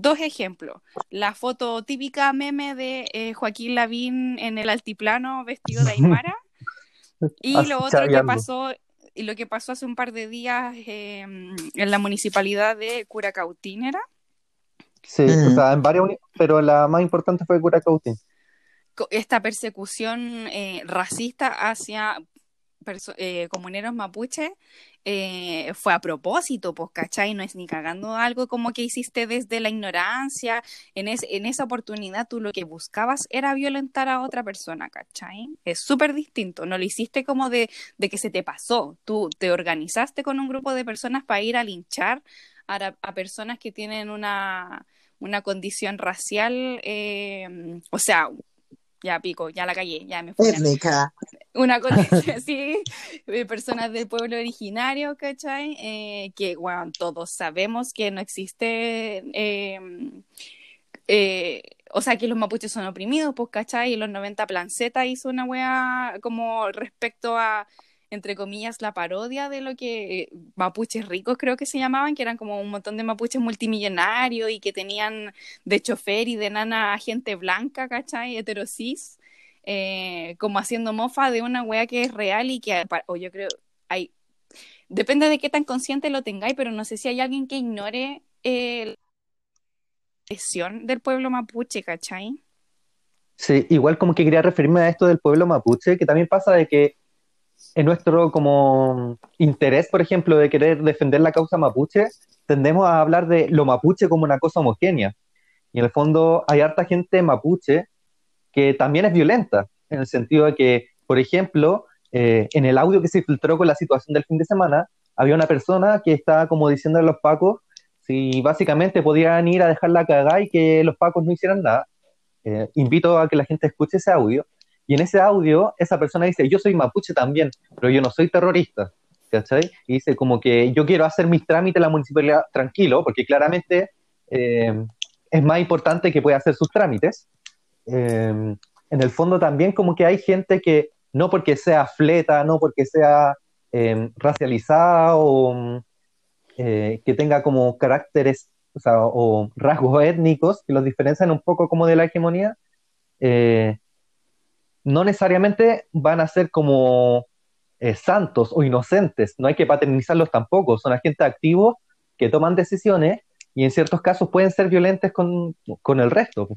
Dos ejemplos. La foto típica meme de eh, Joaquín Lavín en el altiplano vestido de *laughs* Aymara. Y lo otro que pasó, y lo que pasó hace un par de días eh, en la municipalidad de Curacautín, ¿era? Sí, o Mm. sea, en varias, uni- pero la más importante fue Curacautín. esta persecución eh, racista hacia eh, comuneros mapuche eh, fue a propósito, pues, ¿cachai? No es ni cagando algo como que hiciste desde la ignorancia. En, en esa oportunidad tú lo que buscabas era violentar a otra persona, ¿cachai? Es súper distinto. No lo hiciste como de, de que se te pasó. Tú te organizaste con un grupo de personas para ir a linchar a personas que tienen una, una condición racial, eh, o sea, ya pico, ya la callé, ya me fui. Étnica. Una condición así *laughs* *laughs* de personas del pueblo originario, ¿cachai? Eh, que, bueno, todos sabemos que no existe, eh, eh, o sea, que los mapuches son oprimidos, pues, ¿cachai? Y en los 90 Planceta hizo una wea como respecto a, entre comillas, la parodia de lo que eh, mapuches ricos creo que se llamaban, que eran como un montón de mapuches multimillonarios y que tenían de chofer y de nana a gente blanca, ¿cachai? Heterosis eh, como haciendo mofa de una wea que es real y que, o yo creo, hay, depende de qué tan consciente lo tengáis, pero no sé si hay alguien que ignore la presión del pueblo mapuche, ¿cachai? Sí, igual como que quería referirme a esto del pueblo mapuche, que también pasa de que en nuestro como interés, por ejemplo, de querer defender la causa mapuche, tendemos a hablar de lo mapuche como una cosa homogénea. Y en el fondo hay harta gente mapuche que también es violenta, en el sentido de que, por ejemplo, eh, en el audio que se filtró con la situación del fin de semana, había una persona que estaba como diciendo a los pacos si básicamente podían ir a dejar la cagada y que los pacos no hicieran nada. Eh, invito a que la gente escuche ese audio. Y en ese audio, esa persona dice, yo soy mapuche también, pero yo no soy terrorista. ¿Cachai? Y dice como que yo quiero hacer mis trámites en la municipalidad tranquilo, porque claramente eh, es más importante que pueda hacer sus trámites. Eh, en el fondo también como que hay gente que no porque sea fleta, no porque sea eh, racializada o eh, que tenga como caracteres o, sea, o, rasgos étnicos que los diferencian un poco como de la hegemonía, eh, no necesariamente van a ser como eh, santos o inocentes, no hay que paternizarlos tampoco, son agentes activos que toman decisiones y en ciertos casos pueden ser violentos con, con el resto.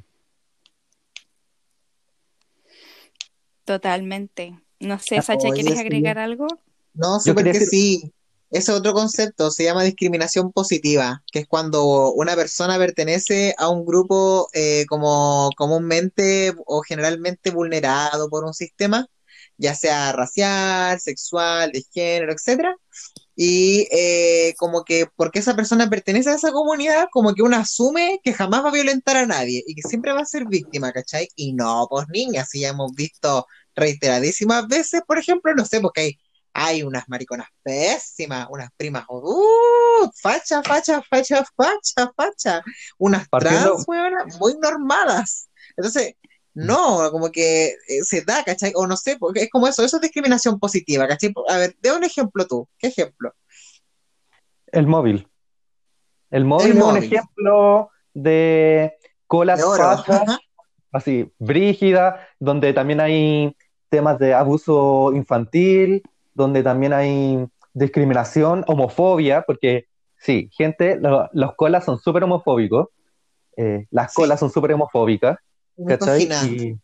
Totalmente. No sé, Sacha, Oye, ¿quieres sí. agregar algo? No, Yo súper quería que decir- sí. Ese otro concepto se llama discriminación positiva, que es cuando una persona pertenece a un grupo eh, como comúnmente o generalmente vulnerado por un sistema, ya sea racial, sexual, de género, etcétera. Y eh, como que porque esa persona pertenece a esa comunidad, como que uno asume que jamás va a violentar a nadie y que siempre va a ser víctima, ¿cachai? Y no, pues niñas, si ya hemos visto reiteradísimas veces, por ejemplo, no sé, porque hay, hay unas mariconas pésimas, unas primas, uh, facha, facha, facha, facha, facha, unas Partiendo- trans, weona, muy normadas. Entonces, No, como que eh, se da, ¿cachai? O no sé, porque es como eso, eso es discriminación positiva, ¿cachai? A ver, de un ejemplo tú, ¿qué ejemplo? El móvil. El móvil El es un ejemplo de colas De así, brígida, donde también hay temas de abuso infantil, donde también hay discriminación, homofobia, porque sí, gente, lo- los colas son súper homofóbicos, eh, las Sí. colas son súper homofóbicas, ¿cachai? Misógina. Y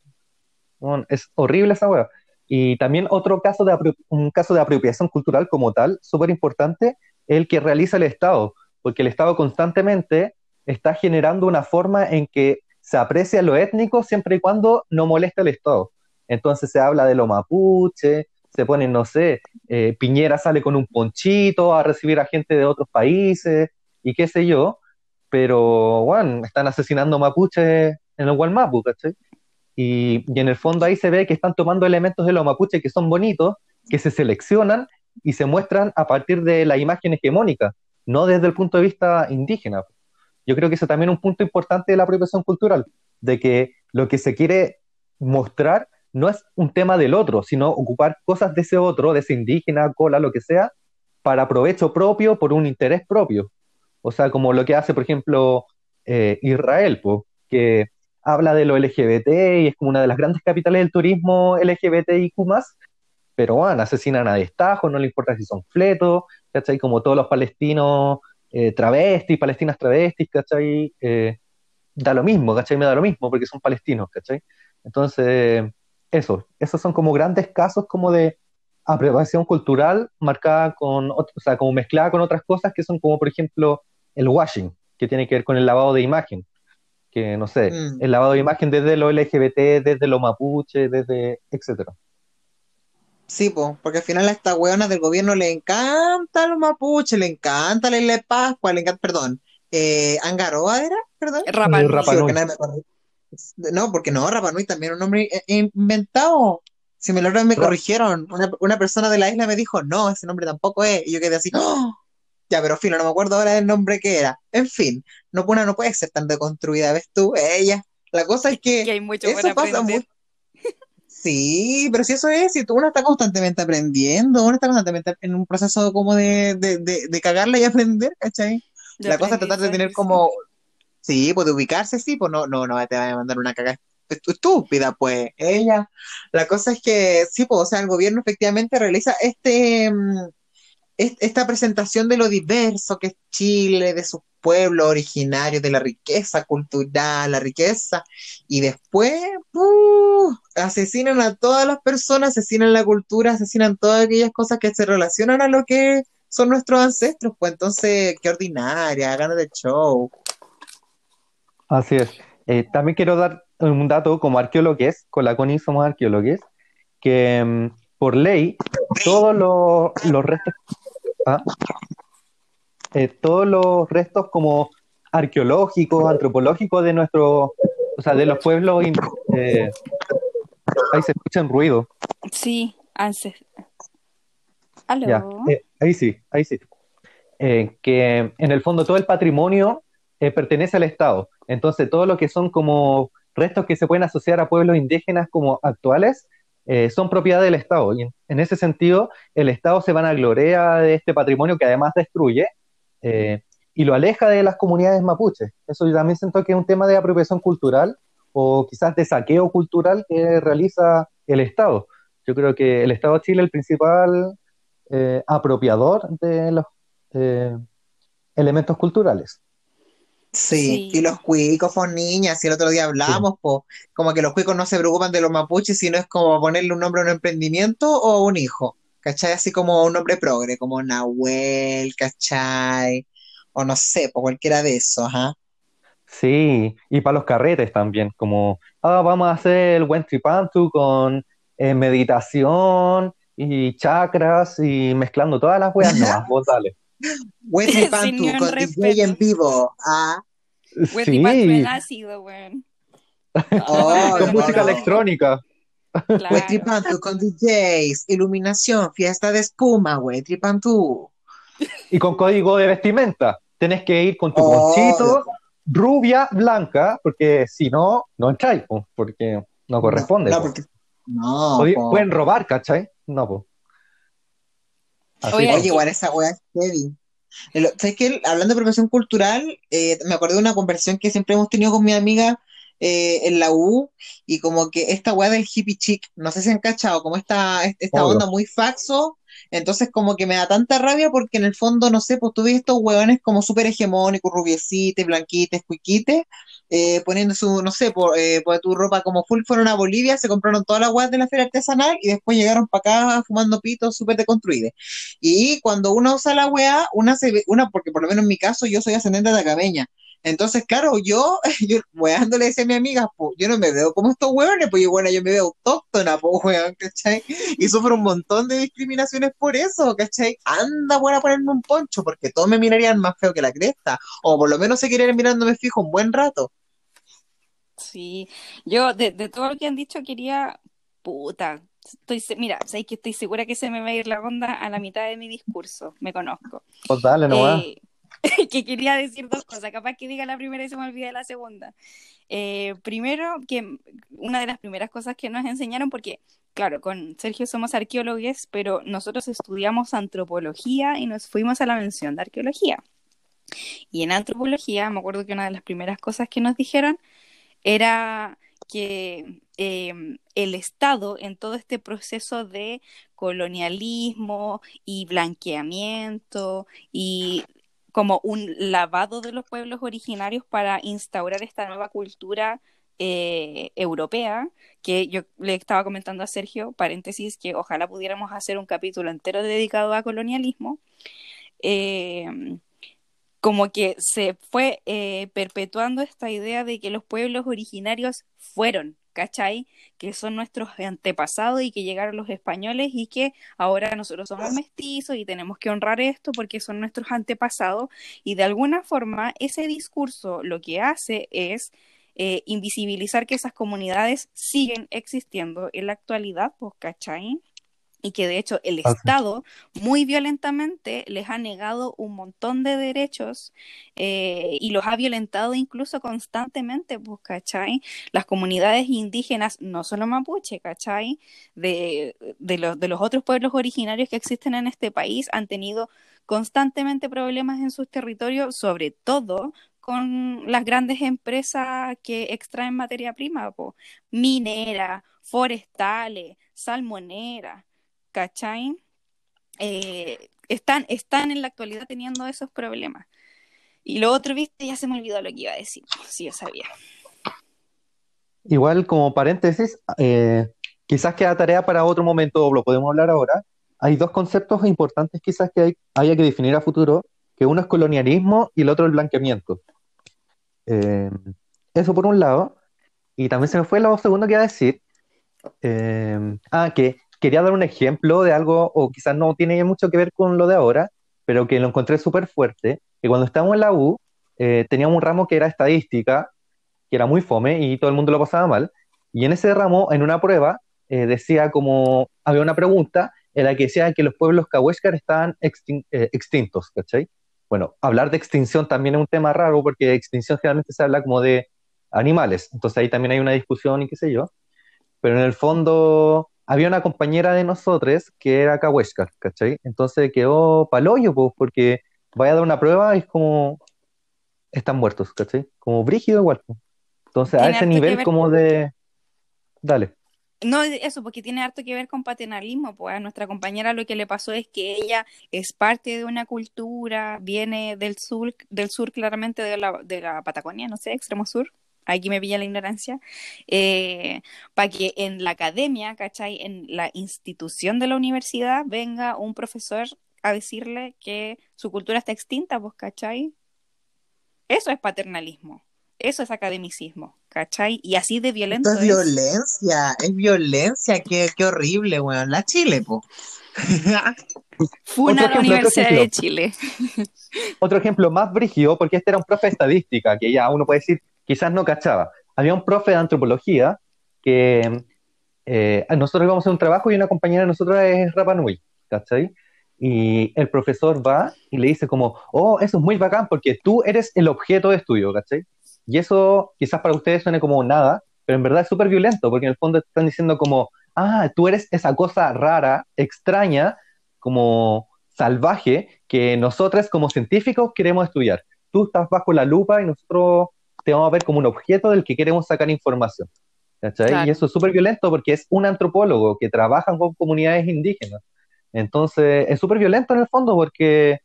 bueno, es horrible esa wea. Y también otro caso de, un caso de apropiación cultural como tal, súper importante, el que realiza el Estado, porque el Estado constantemente está generando una forma en que se aprecia lo étnico siempre y cuando no moleste al Estado. Entonces se habla de lo mapuche, se ponen, no sé, eh, Piñera sale con un ponchito a recibir a gente de otros países y qué sé yo, pero bueno, están asesinando mapuches en el Gualmapu, ¿cachai? Y, y en el fondo ahí se ve que están tomando elementos de los mapuches que son bonitos, que se seleccionan y se muestran a partir de la imagen hegemónica, no desde el punto de vista indígena. Yo creo que ese también es un punto importante de la apropiación cultural, de que lo que se quiere mostrar no es un tema del otro, sino ocupar cosas de ese otro, de ese indígena, cola, lo que sea, para provecho propio, por un interés propio. O sea, como lo que hace, por ejemplo, eh, Israel, que habla de lo LGBT y es como una de las grandes capitales del turismo LGBTIQ+, pero bueno, asesinan a destajo, no le importa si son fletos, ¿cachai? Como todos los palestinos eh, travestis, palestinas travestis, ¿cachai? Eh, da lo mismo, ¿cachai? Me da lo mismo porque son palestinos, ¿cachai? Entonces, eso, esos son como grandes casos como de apropiación cultural marcada con, o sea, como mezclada con otras cosas que son como, por ejemplo, el washing, que tiene que ver con el lavado de imagen, que no sé, Mm. el lavado de imagen desde lo LGBT, desde lo mapuche, desde, etcétera. Sí, po, porque al final a estas hueonas del gobierno le encanta los mapuches, le encanta la isla de Pascua, le encanta, perdón, eh, Angaroa era, perdón. Rapa Eh, Nui. Rapa Sí, No, porque no, Rapa Nui también un nombre eh, inventado. Si me lo me corrigieron, una, una persona de la isla me dijo, no, ese nombre tampoco es, y yo quedé así, ¡oh! Ya, pero filo, no me acuerdo ahora del nombre que era. En fin, no, una no puede ser tan deconstruida, ¿ves tú? Ella. La cosa es Que que hay mucho por eso pasa aprender. mucho. Sí, pero si eso es, si tú- uno está constantemente aprendiendo, uno está constantemente en un proceso como de, de, de, de cagarla y aprender, ¿cachai? De La cosa es tratar de tener como, sí, pues de ubicarse, sí, pues no, no, no te vaya a mandar una cagada estúpida, pues. Ella, la cosa es que, sí, pues, o sea, el gobierno efectivamente realiza este, mm, es- esta presentación de lo diverso que es Chile, de sus pueblos originarios, de la riqueza cultural, la riqueza, y después, ¡uh! asesinan a todas las personas, asesinan la cultura, asesinan todas aquellas cosas que se relacionan a lo que son nuestros ancestros, pues entonces, qué ordinaria, ganas de show. Así es. Eh, también quiero dar un dato como arqueólogos, con la CONI somos arqueólogos, que mm, por ley todos los, los restos, ah, eh, todos los restos como arqueológicos, antropológicos de nuestro, o sea, de los pueblos, eh, ahí se escucha un ruido, Sí, ya, eh, ahí sí, ahí sí. Que en el fondo todo el patrimonio eh, pertenece al Estado. Entonces, todo lo que son como restos que se pueden asociar a pueblos indígenas como actuales eh, son propiedad del Estado. Y en, ese sentido, el Estado se vanagloria de este patrimonio que además destruye eh, y lo aleja de las comunidades mapuches. Eso yo también siento que es un tema de apropiación cultural o quizás de saqueo cultural que realiza el Estado. Yo creo que el Estado de Chile es el principal eh, apropiador de los elementos culturales. Sí, Sí. y los cuicos, pues niñas, si el otro día hablamos, pues, como que los cuicos no se preocupan de los mapuches, sino es como ponerle un nombre a un emprendimiento o a un hijo, ¿cachai? Así como un nombre progre, como Nahuel, ¿cachai? O no sé, pues cualquiera de esos, ¿ah? Sí, y para los carretes también, como, ah, vamos a hacer el buen tripantu con eh, meditación y chakras y mezclando todas las weas, *laughs* no, vos dale. Wesley *laughs* Pantu con respeto. DJ en vivo, ¿ah? En Sí, ácido, weón. Oh, con no, música no. electrónica. Claro. Con DJs, iluminación, fiesta de espuma, Wesley Pantu. Y con código de vestimenta. Tenés que ir con tu Oh, ponchito, rubia, blanca, porque si no, no entráis, po, porque No corresponde. No, po. porque. No, po. Pueden robar, ¿cachai? No, pues. Oye, Oye, igual esa weá es heavy. ¿Sabes qué? Hablando de profesión cultural, eh, me acordé de una conversación que siempre hemos tenido con mi amiga eh, en la U, y como que esta weá del hippie chic, no sé si han cachado, como esta, esta Obvio. onda muy faxo, entonces como que me da tanta rabia porque en el fondo, no sé, pues tú ves estos weones como súper hegemónicos, rubiecites, blanquites, cuiquites, eh, poniendo su, no sé, por, eh, por tu ropa como full fueron a Bolivia, se compraron todas las weas de la feria artesanal y después llegaron para acá fumando pitos súper deconstruidos. Y cuando uno usa la weá, una se ve, una, porque por lo menos en mi caso yo soy ascendente de acameña. Entonces, claro, yo, *laughs* yo weando le decía a mi amiga, pues yo no me veo como estos weones, pues yo, bueno, yo me veo autóctona, pues weón, ¿cachai? Y sufro un montón de discriminaciones por eso, ¿cachai? Anda, buena, ponerme un poncho, porque todos me mirarían más feo que la cresta, o por lo menos se querían mirándome fijo un buen rato. Sí, yo de, de todo lo que han dicho quería, puta, estoy, mira, sabéis que estoy segura que se me va a ir la onda a la mitad de mi discurso, me conozco. Pues dale nomás. Eh, *laughs* que quería decir dos cosas, capaz que diga la primera y se me olvide la segunda. Eh, primero, que una de las primeras cosas que nos enseñaron, porque claro, con Sergio somos arqueólogos, pero nosotros estudiamos antropología y nos fuimos a la mención de arqueología. Y en antropología, me acuerdo que una de las primeras cosas que nos dijeron era que eh, el Estado en todo este proceso de colonialismo y blanqueamiento y como un lavado de los pueblos originarios para instaurar esta nueva cultura eh, europea, que yo le estaba comentando a Sergio, paréntesis, que ojalá pudiéramos hacer un capítulo entero dedicado a colonialismo. Eh, como que se fue eh, perpetuando esta idea de que los pueblos originarios fueron, ¿cachai? Que son nuestros antepasados y que llegaron los españoles y que ahora nosotros somos mestizos y tenemos que honrar esto porque son nuestros antepasados y de alguna forma ese discurso lo que hace es eh, invisibilizar que esas comunidades siguen existiendo en la actualidad, pues, ¿cachai? Y que de hecho el. Estado muy violentamente les ha negado un montón de derechos eh, y los ha violentado incluso constantemente, pues, ¿cachai? Las comunidades indígenas, no solo mapuche, ¿cachai? De, de, los, de los otros pueblos originarios que existen en este país han tenido constantemente problemas en sus territorios, sobre todo con las grandes empresas que extraen materia prima, po, minera, forestales, salmonera, ¿cachai? Eh, están, están en la actualidad teniendo esos problemas. Y lo otro, viste, ya se me olvidó lo que iba a decir. Sí, yo sabía. Igual como paréntesis, eh, quizás queda tarea para otro momento, lo podemos hablar ahora. Hay dos conceptos importantes quizás que hay- haya que definir a futuro, que uno es colonialismo y el otro el blanqueamiento. Eh, eso por un lado. Y también se me fue lo segundo que iba a decir. Eh, ah, que quería dar un ejemplo de algo, o quizás no tiene mucho que ver con lo de ahora, pero que lo encontré súper fuerte, que cuando estábamos en la U, eh, teníamos un ramo que era estadística, que era muy fome y todo el mundo lo pasaba mal, y en ese ramo, en una prueba, eh, decía como, había una pregunta en la que decía que los pueblos cahuéscar estaban extin- eh, extintos, ¿cachai? Bueno, hablar de extinción también es un tema raro, porque extinción generalmente se habla como de animales, entonces ahí también hay una discusión y qué sé yo, pero en el fondo había una compañera de nosotros que era cahuéscar, ¿cachai? Entonces quedó paloyo, pues, porque vaya a dar una prueba y es como, están muertos, ¿cachai? Como brígido igual, pues. Entonces a ese nivel ver- como de... Dale. No, eso, porque tiene harto que ver con paternalismo, pues a nuestra compañera lo que le pasó es que ella es parte de una cultura, viene del sur, del sur claramente de la, de la Patagonia, no sé, extremo sur, aquí me pilla la ignorancia, para que en la academia, ¿cachai? En la institución de la universidad venga un profesor a decirle que su cultura está extinta, pues, ¿cachai? Eso es paternalismo, eso es academicismo, ¿cachai? Y así de violento Esto es es. violencia, es violencia, qué, qué horrible, weón. La Chile, po. Funa la Universidad de. Chile. *laughs* Otro ejemplo más brígido, porque este era un profe de estadística, que ya uno puede decir, quizás no cachaba. Había un profe de antropología que eh, nosotros íbamos a hacer un trabajo y una compañera de nosotros es Rapa Nui, ¿cachai? Y el profesor va y le dice como, oh, eso es muy bacán porque tú eres el objeto de estudio, ¿cachai? Y eso quizás para ustedes suene como nada, pero en verdad es súper violento, porque en el fondo están diciendo como, ah, tú eres esa cosa rara, extraña, como salvaje, que nosotros como científicos queremos estudiar. Tú estás bajo la lupa y nosotros te vamos a ver como un objeto del que queremos sacar información. ¿cachai? Y eso es súper violento porque es un antropólogo que trabaja con comunidades indígenas. Entonces, es súper violento en el fondo porque,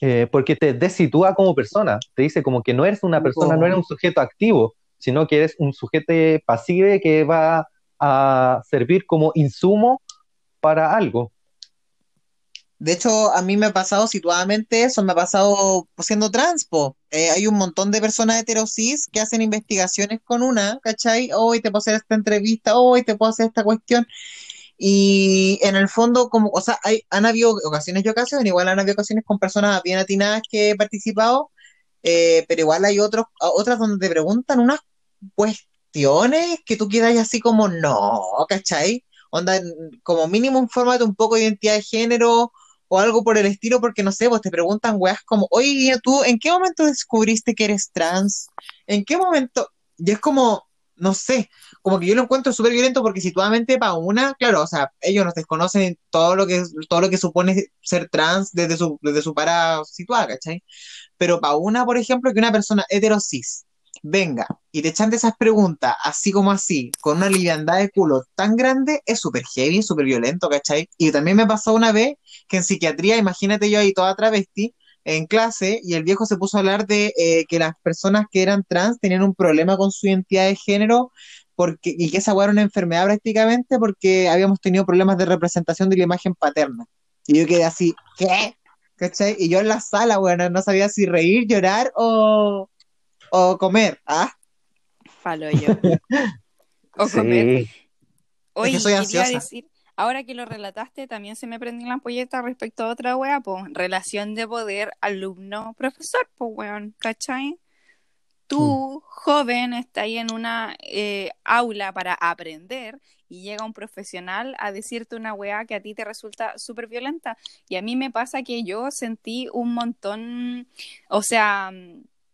eh, porque te desitúa como persona. Te dice como que no eres una persona, no eres un sujeto activo, sino que eres un sujeto pasivo que va a servir como insumo para algo. De hecho, a mí me ha pasado situadamente eso, me ha pasado siendo transpo. Eh, hay un montón de personas heterosis que hacen investigaciones con una, ¿cachai? Hoy te puedo hacer esta entrevista, hoy te puedo hacer esta cuestión. Y en el fondo, como, o sea, hay, han habido ocasiones y ocasiones, igual han habido ocasiones con personas bien atinadas que he participado, eh, pero igual hay otros, otras donde te preguntan unas cuestiones que tú quedas así como, no, ¿cachai? Onda, como mínimo infórmate un poco de identidad de género o algo por el estilo, porque no sé, pues te preguntan weas como, oye, ¿tú en qué momento descubriste que eres trans? ¿En qué momento? Y es como, no sé, como que yo lo encuentro súper violento porque situadamente para una, claro, o sea, ellos nos desconocen todo lo que, todo lo que supone ser trans desde su, desde su para situada, ¿cachai? Pero para una, por ejemplo, que una persona heterosis venga y te echan de esas preguntas así como así, con una liviandad de culo tan grande, es súper heavy, súper violento, ¿cachai? Y también me pasó una vez que en psiquiatría, imagínate yo ahí toda travesti, en clase, y el viejo se puso a hablar de eh, que las personas que eran trans tenían un problema con su identidad de género porque, y que esa era una enfermedad prácticamente porque habíamos tenido problemas de representación de la imagen paterna. Y yo quedé así, ¿qué? ¿Cachai? Y yo en la sala, bueno, no sabía si reír, llorar o, o comer, ¿ah? Falo yo. o comer. Oye, soy ansiosa. decir, ahora que lo relataste, también se me prendió la ampolleta respecto a otra wea, pues, relación de poder alumno-profesor, pues, weón, ¿cachai? Tú, mm. joven, estás ahí en una eh, aula para aprender y llega un profesional a decirte una weá que a ti te resulta súper violenta. Y a mí me pasa que yo sentí un montón, o sea,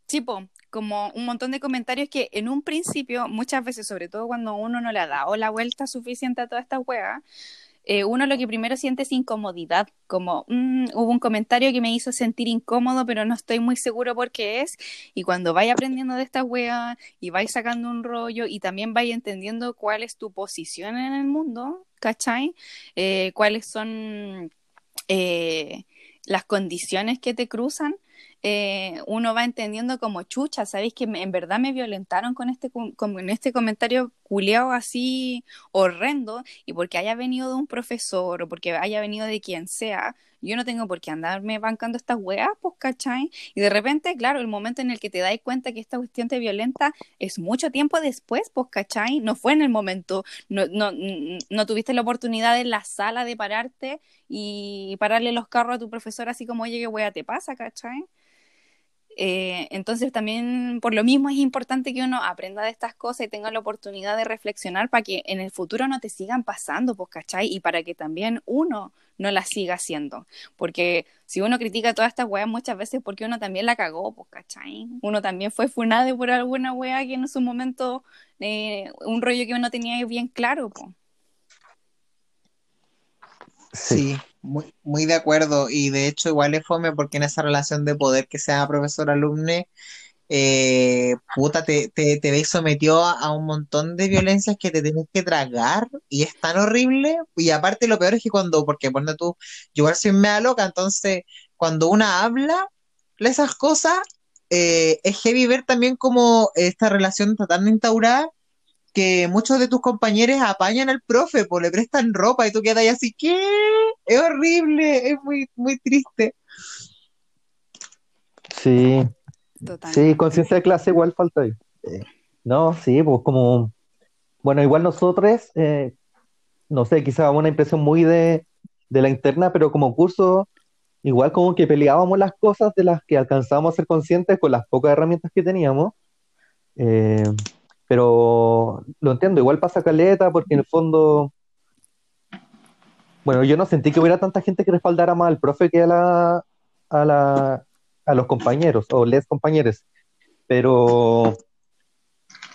tipo, como un montón de comentarios que en un principio, muchas veces, sobre todo cuando uno no le ha dado la vuelta suficiente a toda esta hueá, eh, uno lo que primero siente es incomodidad, como mm, hubo un comentario que me hizo sentir incómodo, pero no estoy muy seguro por qué es, y cuando vaya aprendiendo de esta wea y vais sacando un rollo y también vais entendiendo cuál es tu posición en el mundo, ¿cachai? Eh, cuáles son eh, las condiciones que te cruzan, eh, uno va entendiendo como chucha, ¿sabéis que en verdad me violentaron con este, con, este comentario culiado así horrendo? Y porque haya venido de un profesor o porque haya venido de quien sea, yo no tengo por qué andarme bancando estas weas, pues, ¿cachai? Y de repente, claro, el momento en el que te das cuenta que esta cuestión te violenta es mucho tiempo después, pues, ¿cachai? No fue en el momento, no, no, no tuviste la oportunidad en la sala de pararte y pararle los carros a tu profesor así como, oye, qué wea te pasa, ¿cachai? Eh, entonces también por lo mismo es importante que uno aprenda de estas cosas y tenga la oportunidad de reflexionar para que en el futuro no te sigan pasando, pues, ¿cachai? Y para que también uno no las siga haciendo. Porque si uno critica todas estas weas muchas veces porque uno también la cagó, pues, ¿cachai? Uno también fue funado por alguna wea que en su momento, eh, un rollo que uno tenía bien claro, pues. Sí, muy, muy de acuerdo. Y de hecho, igual es fome porque en esa relación de poder que sea profesor-alumne, eh, puta, te, te, te ves sometido a, un montón de violencias que te tienes que tragar y es tan horrible. Y aparte, lo peor es que cuando, porque cuando tú, yo igual soy mea loca, entonces cuando una habla esas cosas, eh, es heavy ver también como esta relación está tan instaurada que muchos de tus compañeros apañan al profe, pues le prestan ropa y tú quedas ahí así, ¿qué? Es horrible, es muy, muy triste. Sí, sí, conciencia de clase igual falta ahí. No, sí, pues como, bueno, igual nosotros, eh, no sé, quizá una impresión muy de, de la interna, pero como curso, igual como que peleábamos las cosas de las que alcanzábamos a ser conscientes con las pocas herramientas que teníamos. Eh, pero lo entiendo, igual pasa caleta porque en el fondo, bueno, yo no sentí que hubiera tanta gente que respaldara más al profe que a la, a la, a los compañeros o les compañeros, pero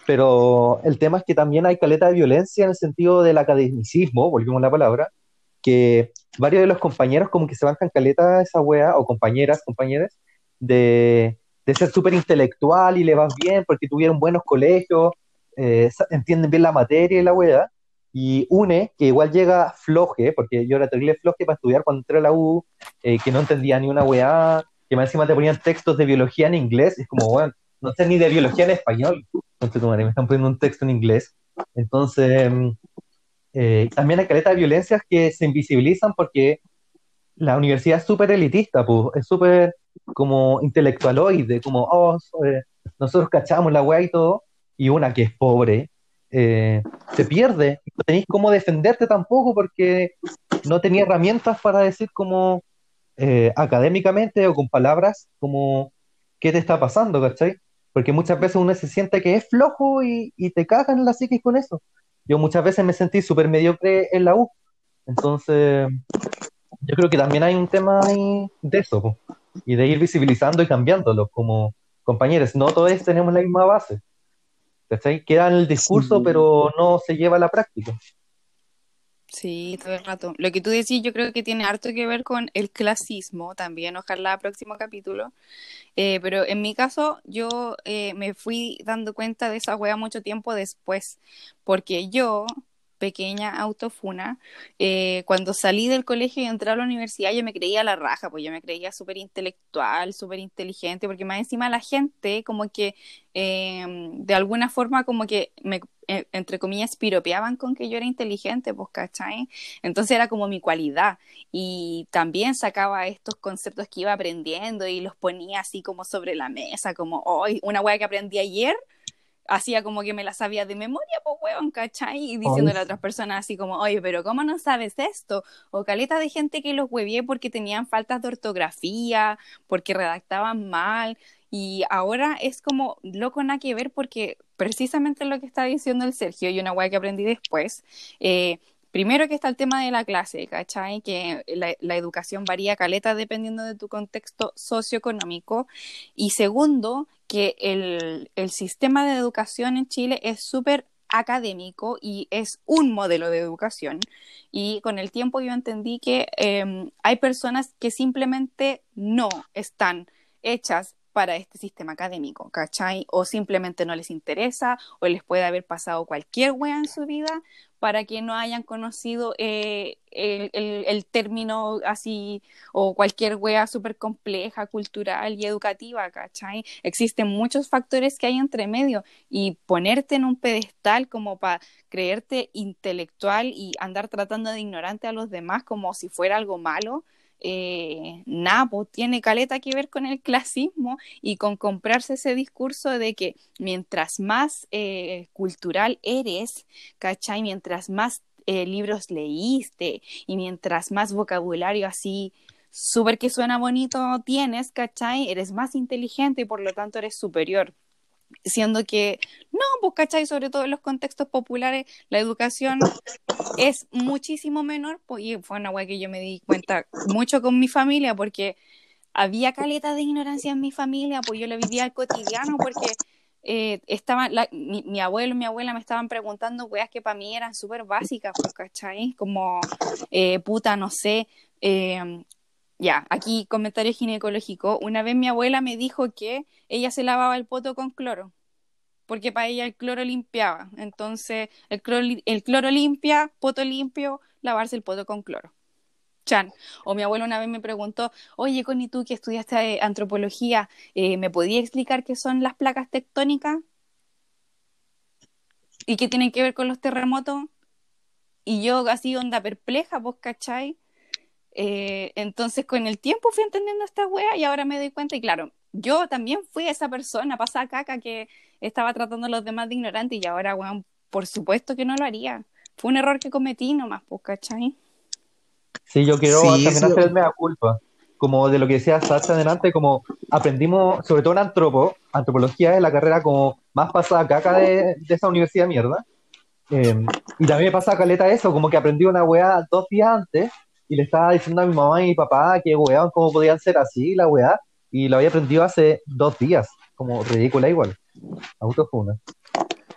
pero el tema es que también hay caleta de violencia en el sentido del academicismo, volvemos a la palabra, que varios de los compañeros como que se bancan caleta a esa wea, o compañeras, compañeras, de, de ser súper intelectual y le vas bien porque tuvieron buenos colegios, eh, entienden bien la materia y la wea, y une, que igual llega floje, porque yo era terrible floje para estudiar cuando entré a la U, eh, que no entendía ni una weá, que más encima te ponían textos de biología en inglés, es como, bueno, no sé ni de biología en español, entonces me están poniendo un texto en inglés. Entonces, mm, eh, también hay caleta de violencias que se invisibilizan porque la universidad es súper elitista, pues, es súper como intelectualoide, como, oh, eh, nosotros cachamos la weá y todo, y una que es pobre, eh, se pierde. No tenéis cómo defenderte tampoco porque no tenía herramientas para decir como eh, académicamente o con palabras como qué te está pasando, ¿cachai? Porque muchas veces uno se siente que es flojo y, te cagan en la psiquis con eso. Yo muchas veces me sentí súper mediocre en la U. Entonces, yo creo que también hay un tema ahí de eso, y de ir visibilizando y cambiándolo como compañeros. No todos tenemos la misma base. ¿Cachai? Queda en el discurso, pero no se lleva a la práctica. Sí, todo el rato. Lo que tú decís yo creo que tiene harto que ver con el clasismo también, ojalá próximo capítulo. Eh, pero en mi caso yo eh, me fui dando cuenta de esa wea mucho tiempo después, porque yo pequeña autofuna. Eh, cuando salí del colegio y entré a la universidad, yo me creía la raja, pues yo me creía súper intelectual, súper inteligente, porque más encima la gente como que em, de alguna forma como que me, eh, entre comillas, piropeaban con que yo era inteligente, pues, ¿cachai? Entonces era como mi cualidad. Y también sacaba estos conceptos que iba aprendiendo y los ponía así como sobre la mesa, como, hoy una wea que aprendí ayer hacía como que me la sabía de memoria, pues weón, ¿cachai? Y diciéndole a otras personas así como, oye, pero ¿cómo no sabes esto? O caleta de gente que los huevié porque tenían faltas de ortografía, porque redactaban mal. Y ahora es como loco nada que ver porque precisamente lo que está diciendo el Sergio y una weá que aprendí después, eh, primero que está el tema de la clase, ¿cachai? Que la, educación varía caleta dependiendo de tu contexto socioeconómico. Y segundo, que el, sistema de educación en Chile es súper académico y es un modelo de educación. Y con el tiempo yo entendí que eh, hay personas que simplemente no están hechas para este sistema académico, ¿cachai? O simplemente no les interesa, o les puede haber pasado cualquier wea en su vida para que no hayan conocido eh, el, el, término así, o cualquier wea súper compleja, cultural y educativa, ¿cachai? Existen muchos factores que hay entre medio, y ponerte en un pedestal como para creerte intelectual y andar tratando de ignorante a los demás como si fuera algo malo, eh, Napo tiene caleta que ver con el clasismo y con comprarse ese discurso de que mientras más eh, cultural eres, ¿cachai? Mientras más eh, libros leíste y mientras más vocabulario así súper que suena bonito tienes, ¿cachai? Eres más inteligente y por lo tanto eres superior siendo que no, pues cachai, sobre todo en los contextos populares, la educación es muchísimo menor, pues, y fue una weá que yo me di cuenta mucho con mi familia, porque había caleta de ignorancia en mi familia, pues yo lo vivía al cotidiano, porque eh, estaban, mi, abuelo y mi abuela me estaban preguntando weas que para mí eran súper básicas, pues, ¿cachai? Como, eh, puta, no sé, eh, ya, aquí comentario ginecológico. Una vez mi abuela me dijo que ella se lavaba el poto con cloro, porque para ella el cloro limpiaba. Entonces, el cloro, el limpia, poto limpio, lavarse el poto con cloro. Chan. O mi abuela una vez me preguntó, oye, Connie, tú que estudiaste antropología, eh, ¿me podía explicar qué son las placas tectónicas? ¿Y qué tienen que ver con los terremotos? Y yo así onda perpleja, vos cachai? Eh, entonces con el tiempo fui entendiendo esta wea y ahora me doy cuenta y claro, yo también fui esa persona pasada caca que estaba tratando a los demás de ignorante y ahora, weón, por supuesto que no lo haría. Fue un error que cometí nomás, pues, ¿cachai? Sí, yo quiero también hacerme la culpa. Como de lo que decía Sacha adelante, como aprendimos, sobre todo en antropo, antropología es la carrera como más pasada caca de, de esa universidad mierda. Eh, y también me pasa caleta eso, como que aprendí una weá dos días antes y le estaba diciendo a mi mamá y mi papá que weón, cómo podían ser así la weá, y lo había aprendido hace dos días, como ridícula igual. Autofuna.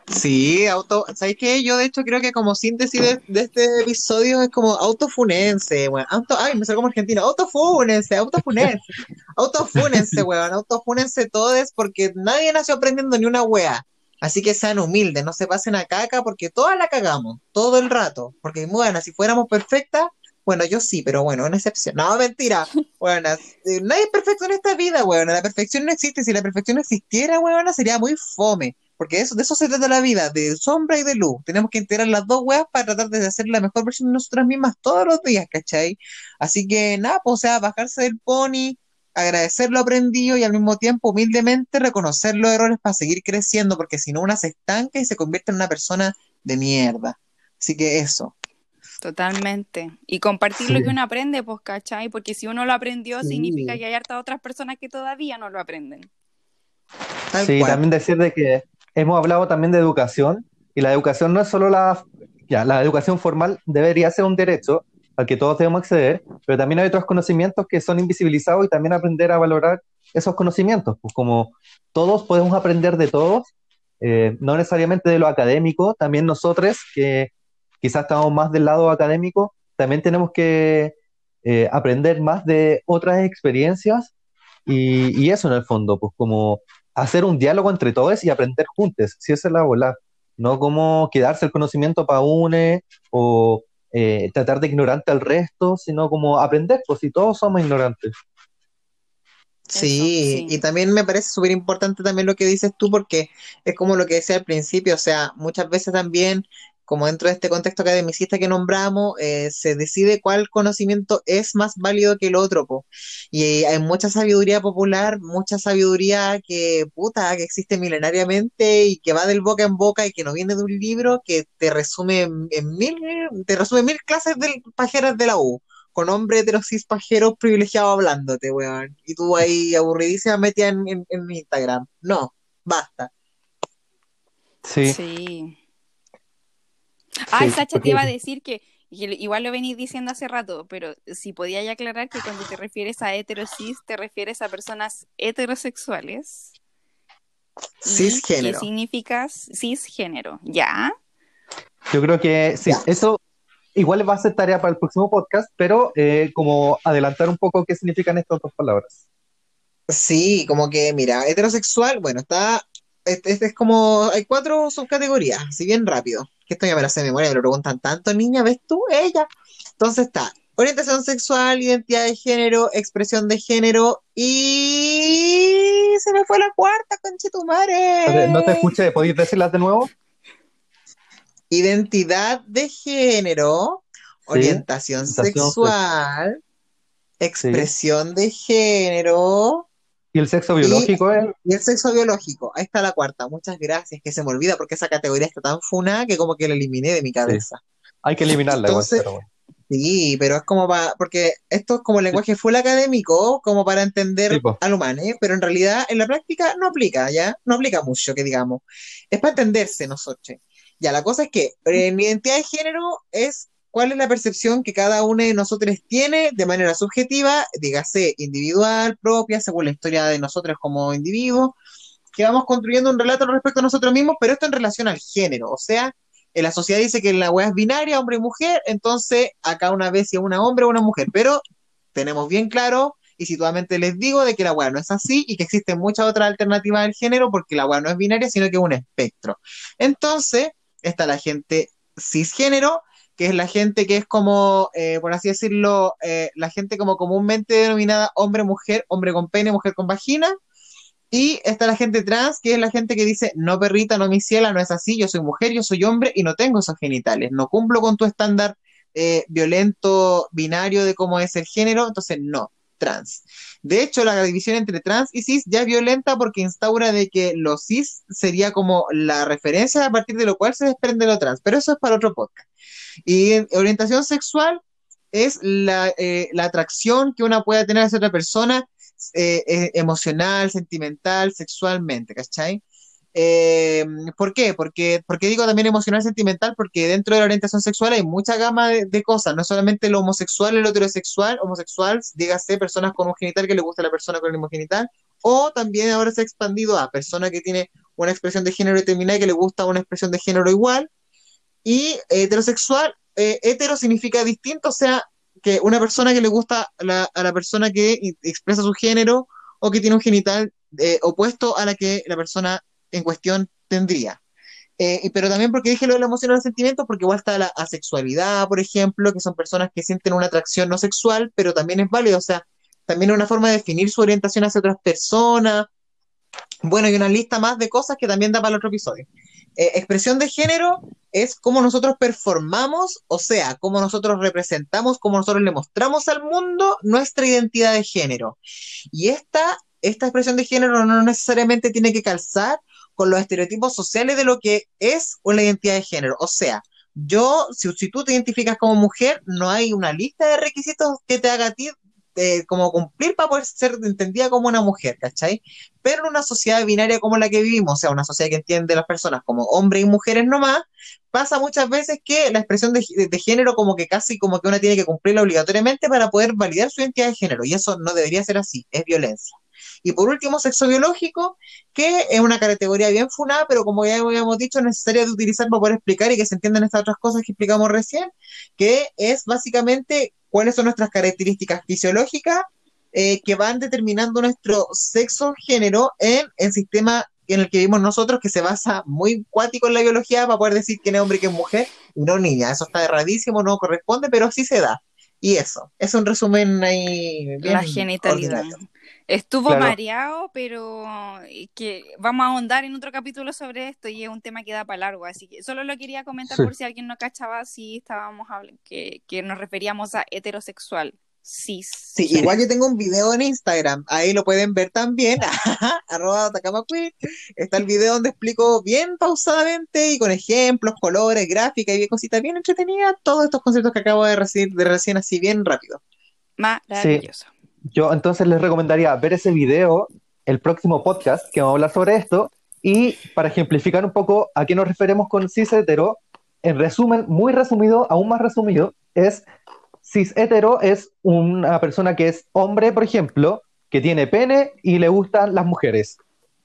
Sí, auto, ¿sabes qué? Yo de hecho creo que como síntesis de, de este episodio es como autofunense, weón. Auto, ay, me salió como argentino, autofunense, autofunense, *laughs* autofunense, weón, autofunense todos porque nadie nació aprendiendo ni una wea. Así que sean humildes, no se pasen a caca porque todas la cagamos, todo el rato. Porque, bueno, si fuéramos perfectas, bueno, yo sí, pero bueno, una excepción. No, mentira. Bueno, eh, nadie es perfecto en esta vida, weón. La perfección no existe. Si la perfección existiera, weón, sería muy fome. Porque eso, de eso se trata la vida, de sombra y de luz. Tenemos que integrar las dos weas para tratar de hacer la mejor versión de nosotras mismas todos los días, ¿cachai? Así que nada, pues, o sea, bajarse del pony, agradecer lo aprendido y al mismo tiempo humildemente reconocer los errores para seguir creciendo, porque si no, una se estanca y se convierte en una persona de mierda. Así que eso. Totalmente. Y compartir lo que uno aprende, pues, ¿cachai? Porque si uno lo aprendió, Sí. significa que hay harta otras personas que todavía no lo aprenden. Tal Sí, cual. también decir de que hemos hablado también de educación y la educación no es solo la, ya, la educación formal debería ser un derecho al que todos debemos acceder, pero también hay otros conocimientos que son invisibilizados y también aprender a valorar esos conocimientos, pues como todos podemos aprender de todos, eh, no necesariamente de lo académico, también nosotros que quizás estamos más del lado académico, también tenemos que eh, aprender más de otras experiencias y, y eso en el fondo, pues como hacer un diálogo entre todos y aprender juntos, si esa es la bola, no como quedarse el conocimiento para une o eh, tratar de ignorante al resto, sino como aprender, pues si todos somos ignorantes. Sí, Eso, sí. y también me parece súper importante también lo que dices tú, porque es como lo que decía al principio, o sea, muchas veces también, como dentro de este contexto academicista que nombramos, eh, se decide cuál conocimiento es más válido que el otro, po. Y hay mucha sabiduría popular, mucha sabiduría que, puta, que existe milenariamente y que va del boca en boca y que no viene de un libro que te resume en, mil, te resume mil clases de pajeras de la U con hombres heterosis pajeros privilegiados hablándote, weón. Y tú ahí aburridísima metida en, en, en Instagram. No, basta. Sí, Sí. Ay, Sí, Sacha, te porque- iba a decir que, igual lo venís diciendo hace rato, pero si podía ya aclarar que cuando te refieres a heterosis, te refieres a personas heterosexuales. ¿Y Cisgénero. ¿Qué significa cisgénero? ¿Ya? yo creo que sí, Ya. eso igual va a ser tarea para el próximo podcast, pero eh, como adelantar un poco qué significan estas dos palabras. Sí, como que, mira, heterosexual, bueno, está. Este, este es como. Hay cuatro subcategorías, si bien rápido. Que esto ya me lo sé de memoria, me lo preguntan tanto, niña, ¿ves tú? Ella. Entonces está. Orientación sexual, identidad de género, expresión de género y se me fue la cuarta, conchetumare. No te escuché, ¿podéis decirlas de nuevo? Identidad de género, Sí, orientación orientación sexual, expresión de género ¿Y el sexo biológico es? y el sexo biológico. Ahí está la cuarta. Muchas gracias, que se me olvida porque esa categoría está tan funada que como que la eliminé de mi cabeza. Hay que eliminarla igual, pero bueno. Sí, pero es como para, porque esto es como lenguaje full académico, como para entender al humano, ¿eh? pero en realidad en la práctica no aplica, ¿ya? No aplica mucho, que digamos. Es para entenderse nosotros. Ya, la cosa es que en identidad de género es cuál es la percepción que cada uno de nosotros tiene de manera subjetiva, dígase individual, propia, según la historia de nosotros como individuos, que vamos construyendo un relato respecto a nosotros mismos, pero esto en relación al género, o sea, en la sociedad dice que la weá es binaria, hombre y mujer, entonces acá una vez si es una hombre o una mujer, pero tenemos bien claro y situadamente les digo de que la weá no es así y que existen muchas otras alternativas del género porque la weá no es binaria, sino que es un espectro. Entonces, está la gente cisgénero, que es la gente que es como, eh, por así decirlo, eh, la gente como comúnmente denominada hombre-mujer, hombre con pene, mujer con vagina. Y está la gente trans, que es la gente que dice, no perrita, no mi ciela, no es así, yo soy mujer, yo soy hombre y no tengo esos genitales, no cumplo con tu estándar eh, violento binario de cómo es el género, entonces no, trans. De hecho, la división entre trans y cis ya es violenta porque instaura de que lo cis sería como la referencia a partir de lo cual se desprende lo trans, pero eso es para otro podcast. Y en orientación sexual es la, eh, atracción que una puede tener hacia otra persona eh, eh, emocional, sentimental, sexualmente, ¿cachai? Eh, ¿por qué? Porque, porque digo también emocional, sentimental, porque dentro de la orientación sexual hay mucha gama de, cosas, no solamente lo homosexual, el heterosexual, homosexual, dígase personas con un genital que le gusta a la persona con el mismo genital, o también ahora se ha expandido a persona que tiene una expresión de género determinada y que le gusta una expresión de género igual. Y heterosexual, eh, hetero significa distinto, o sea, que una persona que le gusta a la persona que expresa su género o que tiene un genital eh, opuesto a la que la persona en cuestión tendría. Eh, pero también porque dije lo de la emoción o los sentimientos, porque igual está la asexualidad, por ejemplo, que son personas que sienten una atracción no sexual, pero también es válido, o sea, también es una forma de definir su orientación hacia otras personas. Bueno, y una lista más de cosas que también da para el otro episodio. Eh, expresión de género es cómo nosotros performamos, o sea, cómo nosotros representamos, cómo nosotros le mostramos al mundo nuestra identidad de género. Y esta, esta expresión de género no necesariamente tiene que calzar con los estereotipos sociales de lo que es una identidad de género. O sea, yo, si, si tú te identificas como mujer, no hay una lista de requisitos que te haga a ti eh, como cumplir para poder ser entendida como una mujer, ¿cachai? Pero en una sociedad binaria como la que vivimos, o sea, una sociedad que entiende a las personas como hombres y mujeres nomás, pasa muchas veces que la expresión de, de, género como que casi como que una tiene que cumplirla obligatoriamente para poder validar su identidad de género, y eso no debería ser así, es violencia. Y por último, sexo biológico, que es una categoría bien funada, pero como ya habíamos dicho, es necesaria de utilizar para poder explicar y que se entiendan estas otras cosas que explicamos recién, que es básicamente cuáles son nuestras características fisiológicas eh, que van determinando nuestro sexo género en el sistema en el que vivimos nosotros, que se basa muy cuático en la biología para poder decir quién es hombre y quién es mujer, y no niña. Eso está erradísimo, no corresponde, pero sí se da. Y eso, es un resumen ahí. la genitalidad. Estuvo mareado, pero que vamos a ahondar en otro capítulo sobre esto y es un tema que da para largo, así que solo lo quería comentar por si alguien no cachaba si estábamos hablando, que, que nos referíamos a heterosexual. Sí, sí, igual yo tengo un video en Instagram, ahí lo pueden ver también, *laughs* *laughs* arroba está el video donde explico bien pausadamente y con ejemplos, colores, gráficas y bien cositas bien entretenidas, todos estos conceptos que acabo de recibir de recién así bien rápido. Maravilloso. Yo entonces les recomendaría ver ese video, el próximo podcast que vamos a hablar sobre esto, y para ejemplificar un poco a qué nos referimos con cis hetero, en resumen, muy resumido, aún más resumido, es cis hetero es una persona que es hombre, por ejemplo, que tiene pene y le gustan las mujeres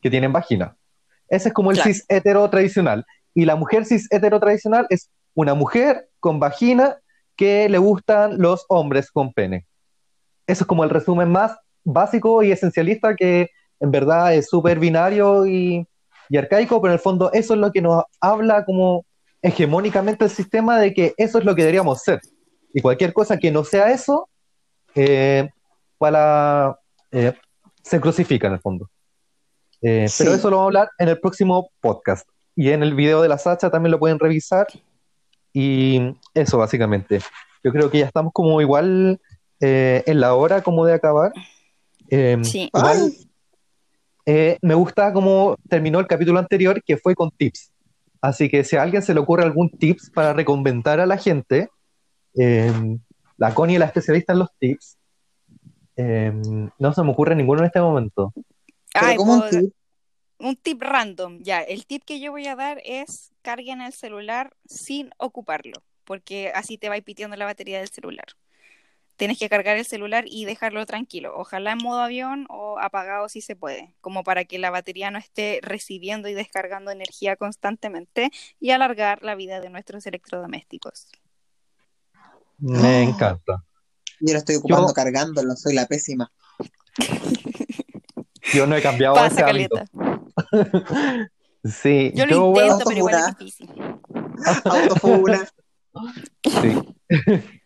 que tienen vagina. Ese es como el cis hetero tradicional. Y la mujer cis hetero tradicional es una mujer con vagina que le gustan los hombres con pene eso es como el resumen más básico y esencialista que en verdad es súper binario y, arcaico, pero en el fondo eso es lo que nos habla como hegemónicamente el sistema de que eso es lo que deberíamos ser. Y cualquier cosa que no sea eso, eh, para, eh, se crucifica en el fondo. Eh, pero eso lo vamos a hablar en el próximo podcast. Y en el video de la Sacha también lo pueden revisar. Y eso básicamente. Yo creo que ya estamos como igual eh, en la hora como de acabar. Em, sí. Eh, me gusta cómo terminó el capítulo anterior, que fue con tips. Así que si a alguien se le ocurre algún tips para reconventar a la gente, em, la Connie es la especialista en los tips. Em, no se me ocurre ninguno en este momento. un tip? random, ya. El tip que yo voy a dar es carguen el celular sin ocuparlo, porque así te va pitiendo la batería del celular tienes que cargar el celular y dejarlo tranquilo, ojalá en modo avión o apagado si se puede, como para que la batería no esté recibiendo y descargando energía constantemente y alargar la vida de nuestros electrodomésticos. Me encanta. Yo lo estoy ocupando cargándolo, soy la pésima. Yo no he cambiado Pasa, ese *laughs* sí, yo, lo intento, pero igual es difícil. Sí. *laughs*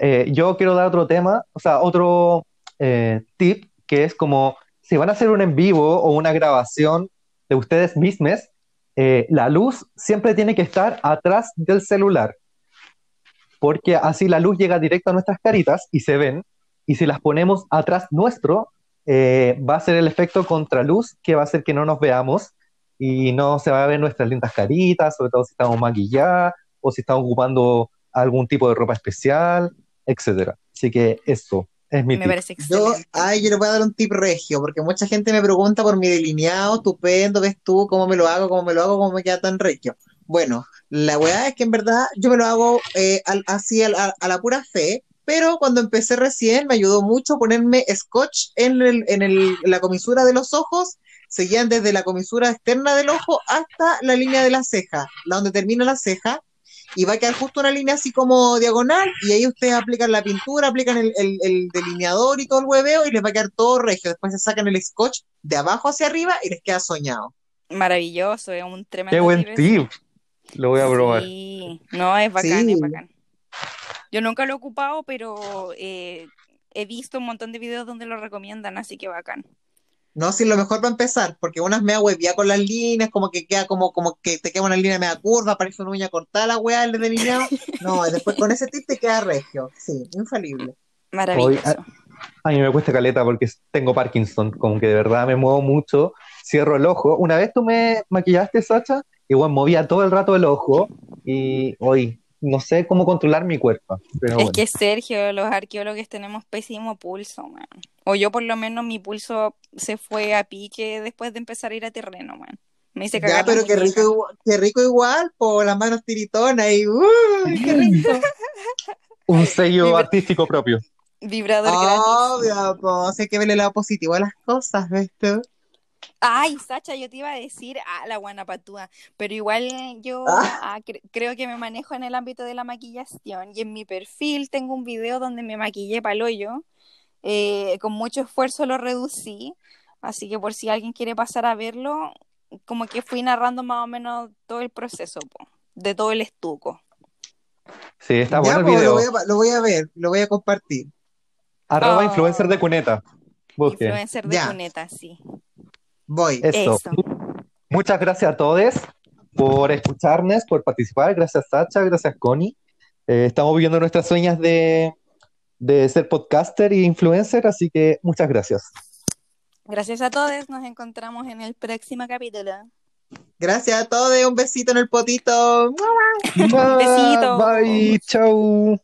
Eh, yo quiero dar otro tema, o sea, otro eh, tip, que es como, si van a hacer un en vivo o una grabación de ustedes mismos, eh, la luz siempre tiene que estar atrás del celular, porque así la luz llega directo a nuestras caritas y se ven, y si las ponemos atrás nuestro, va a ser el efecto contraluz que va a hacer que no nos veamos y no se va a ver nuestras lindas caritas, sobre todo si estamos maquilladas o si estamos ocupando algún tipo de ropa especial, etcétera. Así que eso es mi me Parece yo, ay, yo le voy a dar un tip regio, porque mucha gente me pregunta por mi delineado, estupendo, ves tú cómo me lo hago, cómo me lo hago, cómo me queda tan regio. Bueno, la weá es que en verdad yo me lo hago eh, así a, la pura fe, pero cuando empecé recién me ayudó mucho ponerme scotch en, el, en, el, la comisura de los ojos seguían desde la comisura externa del ojo hasta la línea de la ceja, la donde termina la ceja, y va a quedar justo una línea así como diagonal, y ahí ustedes aplican la pintura, aplican el, el- el delineador y todo el hueveo, y les va a quedar todo regio. Después se sacan el scotch de abajo hacia arriba y les queda soñado. Maravilloso, es un tremendo Qué buen tip. Lo voy a probar. Sí, no, es bacán, Sí. es bacán. Yo nunca lo he ocupado, pero eh, he visto un montón de videos donde lo recomiendan, así que bacán. No, si lo mejor para empezar, porque unas mea huevía con las líneas, como que queda como, como que te queda una línea media curva, parece una uña cortada la weá, el delineado. *laughs* No, y después con ese tip te queda regio. Sí, infalible. Maravilloso. A mí me cuesta caleta porque tengo Parkinson, como que de verdad me muevo mucho, cierro el ojo. Una vez tú me maquillaste, Sacha, igual movía todo el rato el ojo y hoy no sé cómo controlar mi cuerpo. Pero Es bueno. que Sergio, los arqueólogos tenemos pésimo pulso, man. O yo por lo menos mi pulso se fue a pique después de empezar a ir a terreno, man. Me hice cagar Ya, pero qué rico, igual- qué rico igual, por las manos tiritonas y ¡uy, qué rico! *laughs* Un sello Vibra- artístico propio. Vibrador gratis. Obvio, pues hay que verle el lado positivo a las cosas, ¿ves tú? Ay, Sacha, yo te iba a decir, ah, la guanapatúa, pero igual yo Ah. ah, cre- creo que me manejo en el ámbito de la maquillación y en mi perfil tengo un video donde me maquillé pa'l hoyo, eh, con mucho esfuerzo lo reducí, así que por si alguien quiere pasar a verlo, como que fui narrando más o menos todo el proceso, po, de todo el estuco. Sí, está Ya, bueno el lo video. voy, a, lo voy a ver, lo voy a compartir. Arroba Oh. influencer de cuneta. Influencer de Ya. cuneta, sí. Voy. Eso. Eso. Muchas gracias a todos por escucharnos, por participar. Gracias, Sacha. Gracias, Connie. Eh, estamos viviendo nuestras sueñas de, de ser podcaster e influencer, así que muchas gracias. Gracias a todos, nos encontramos en el próximo capítulo. Gracias a todos, un besito en el potito. *laughs* besito. Bye, chau.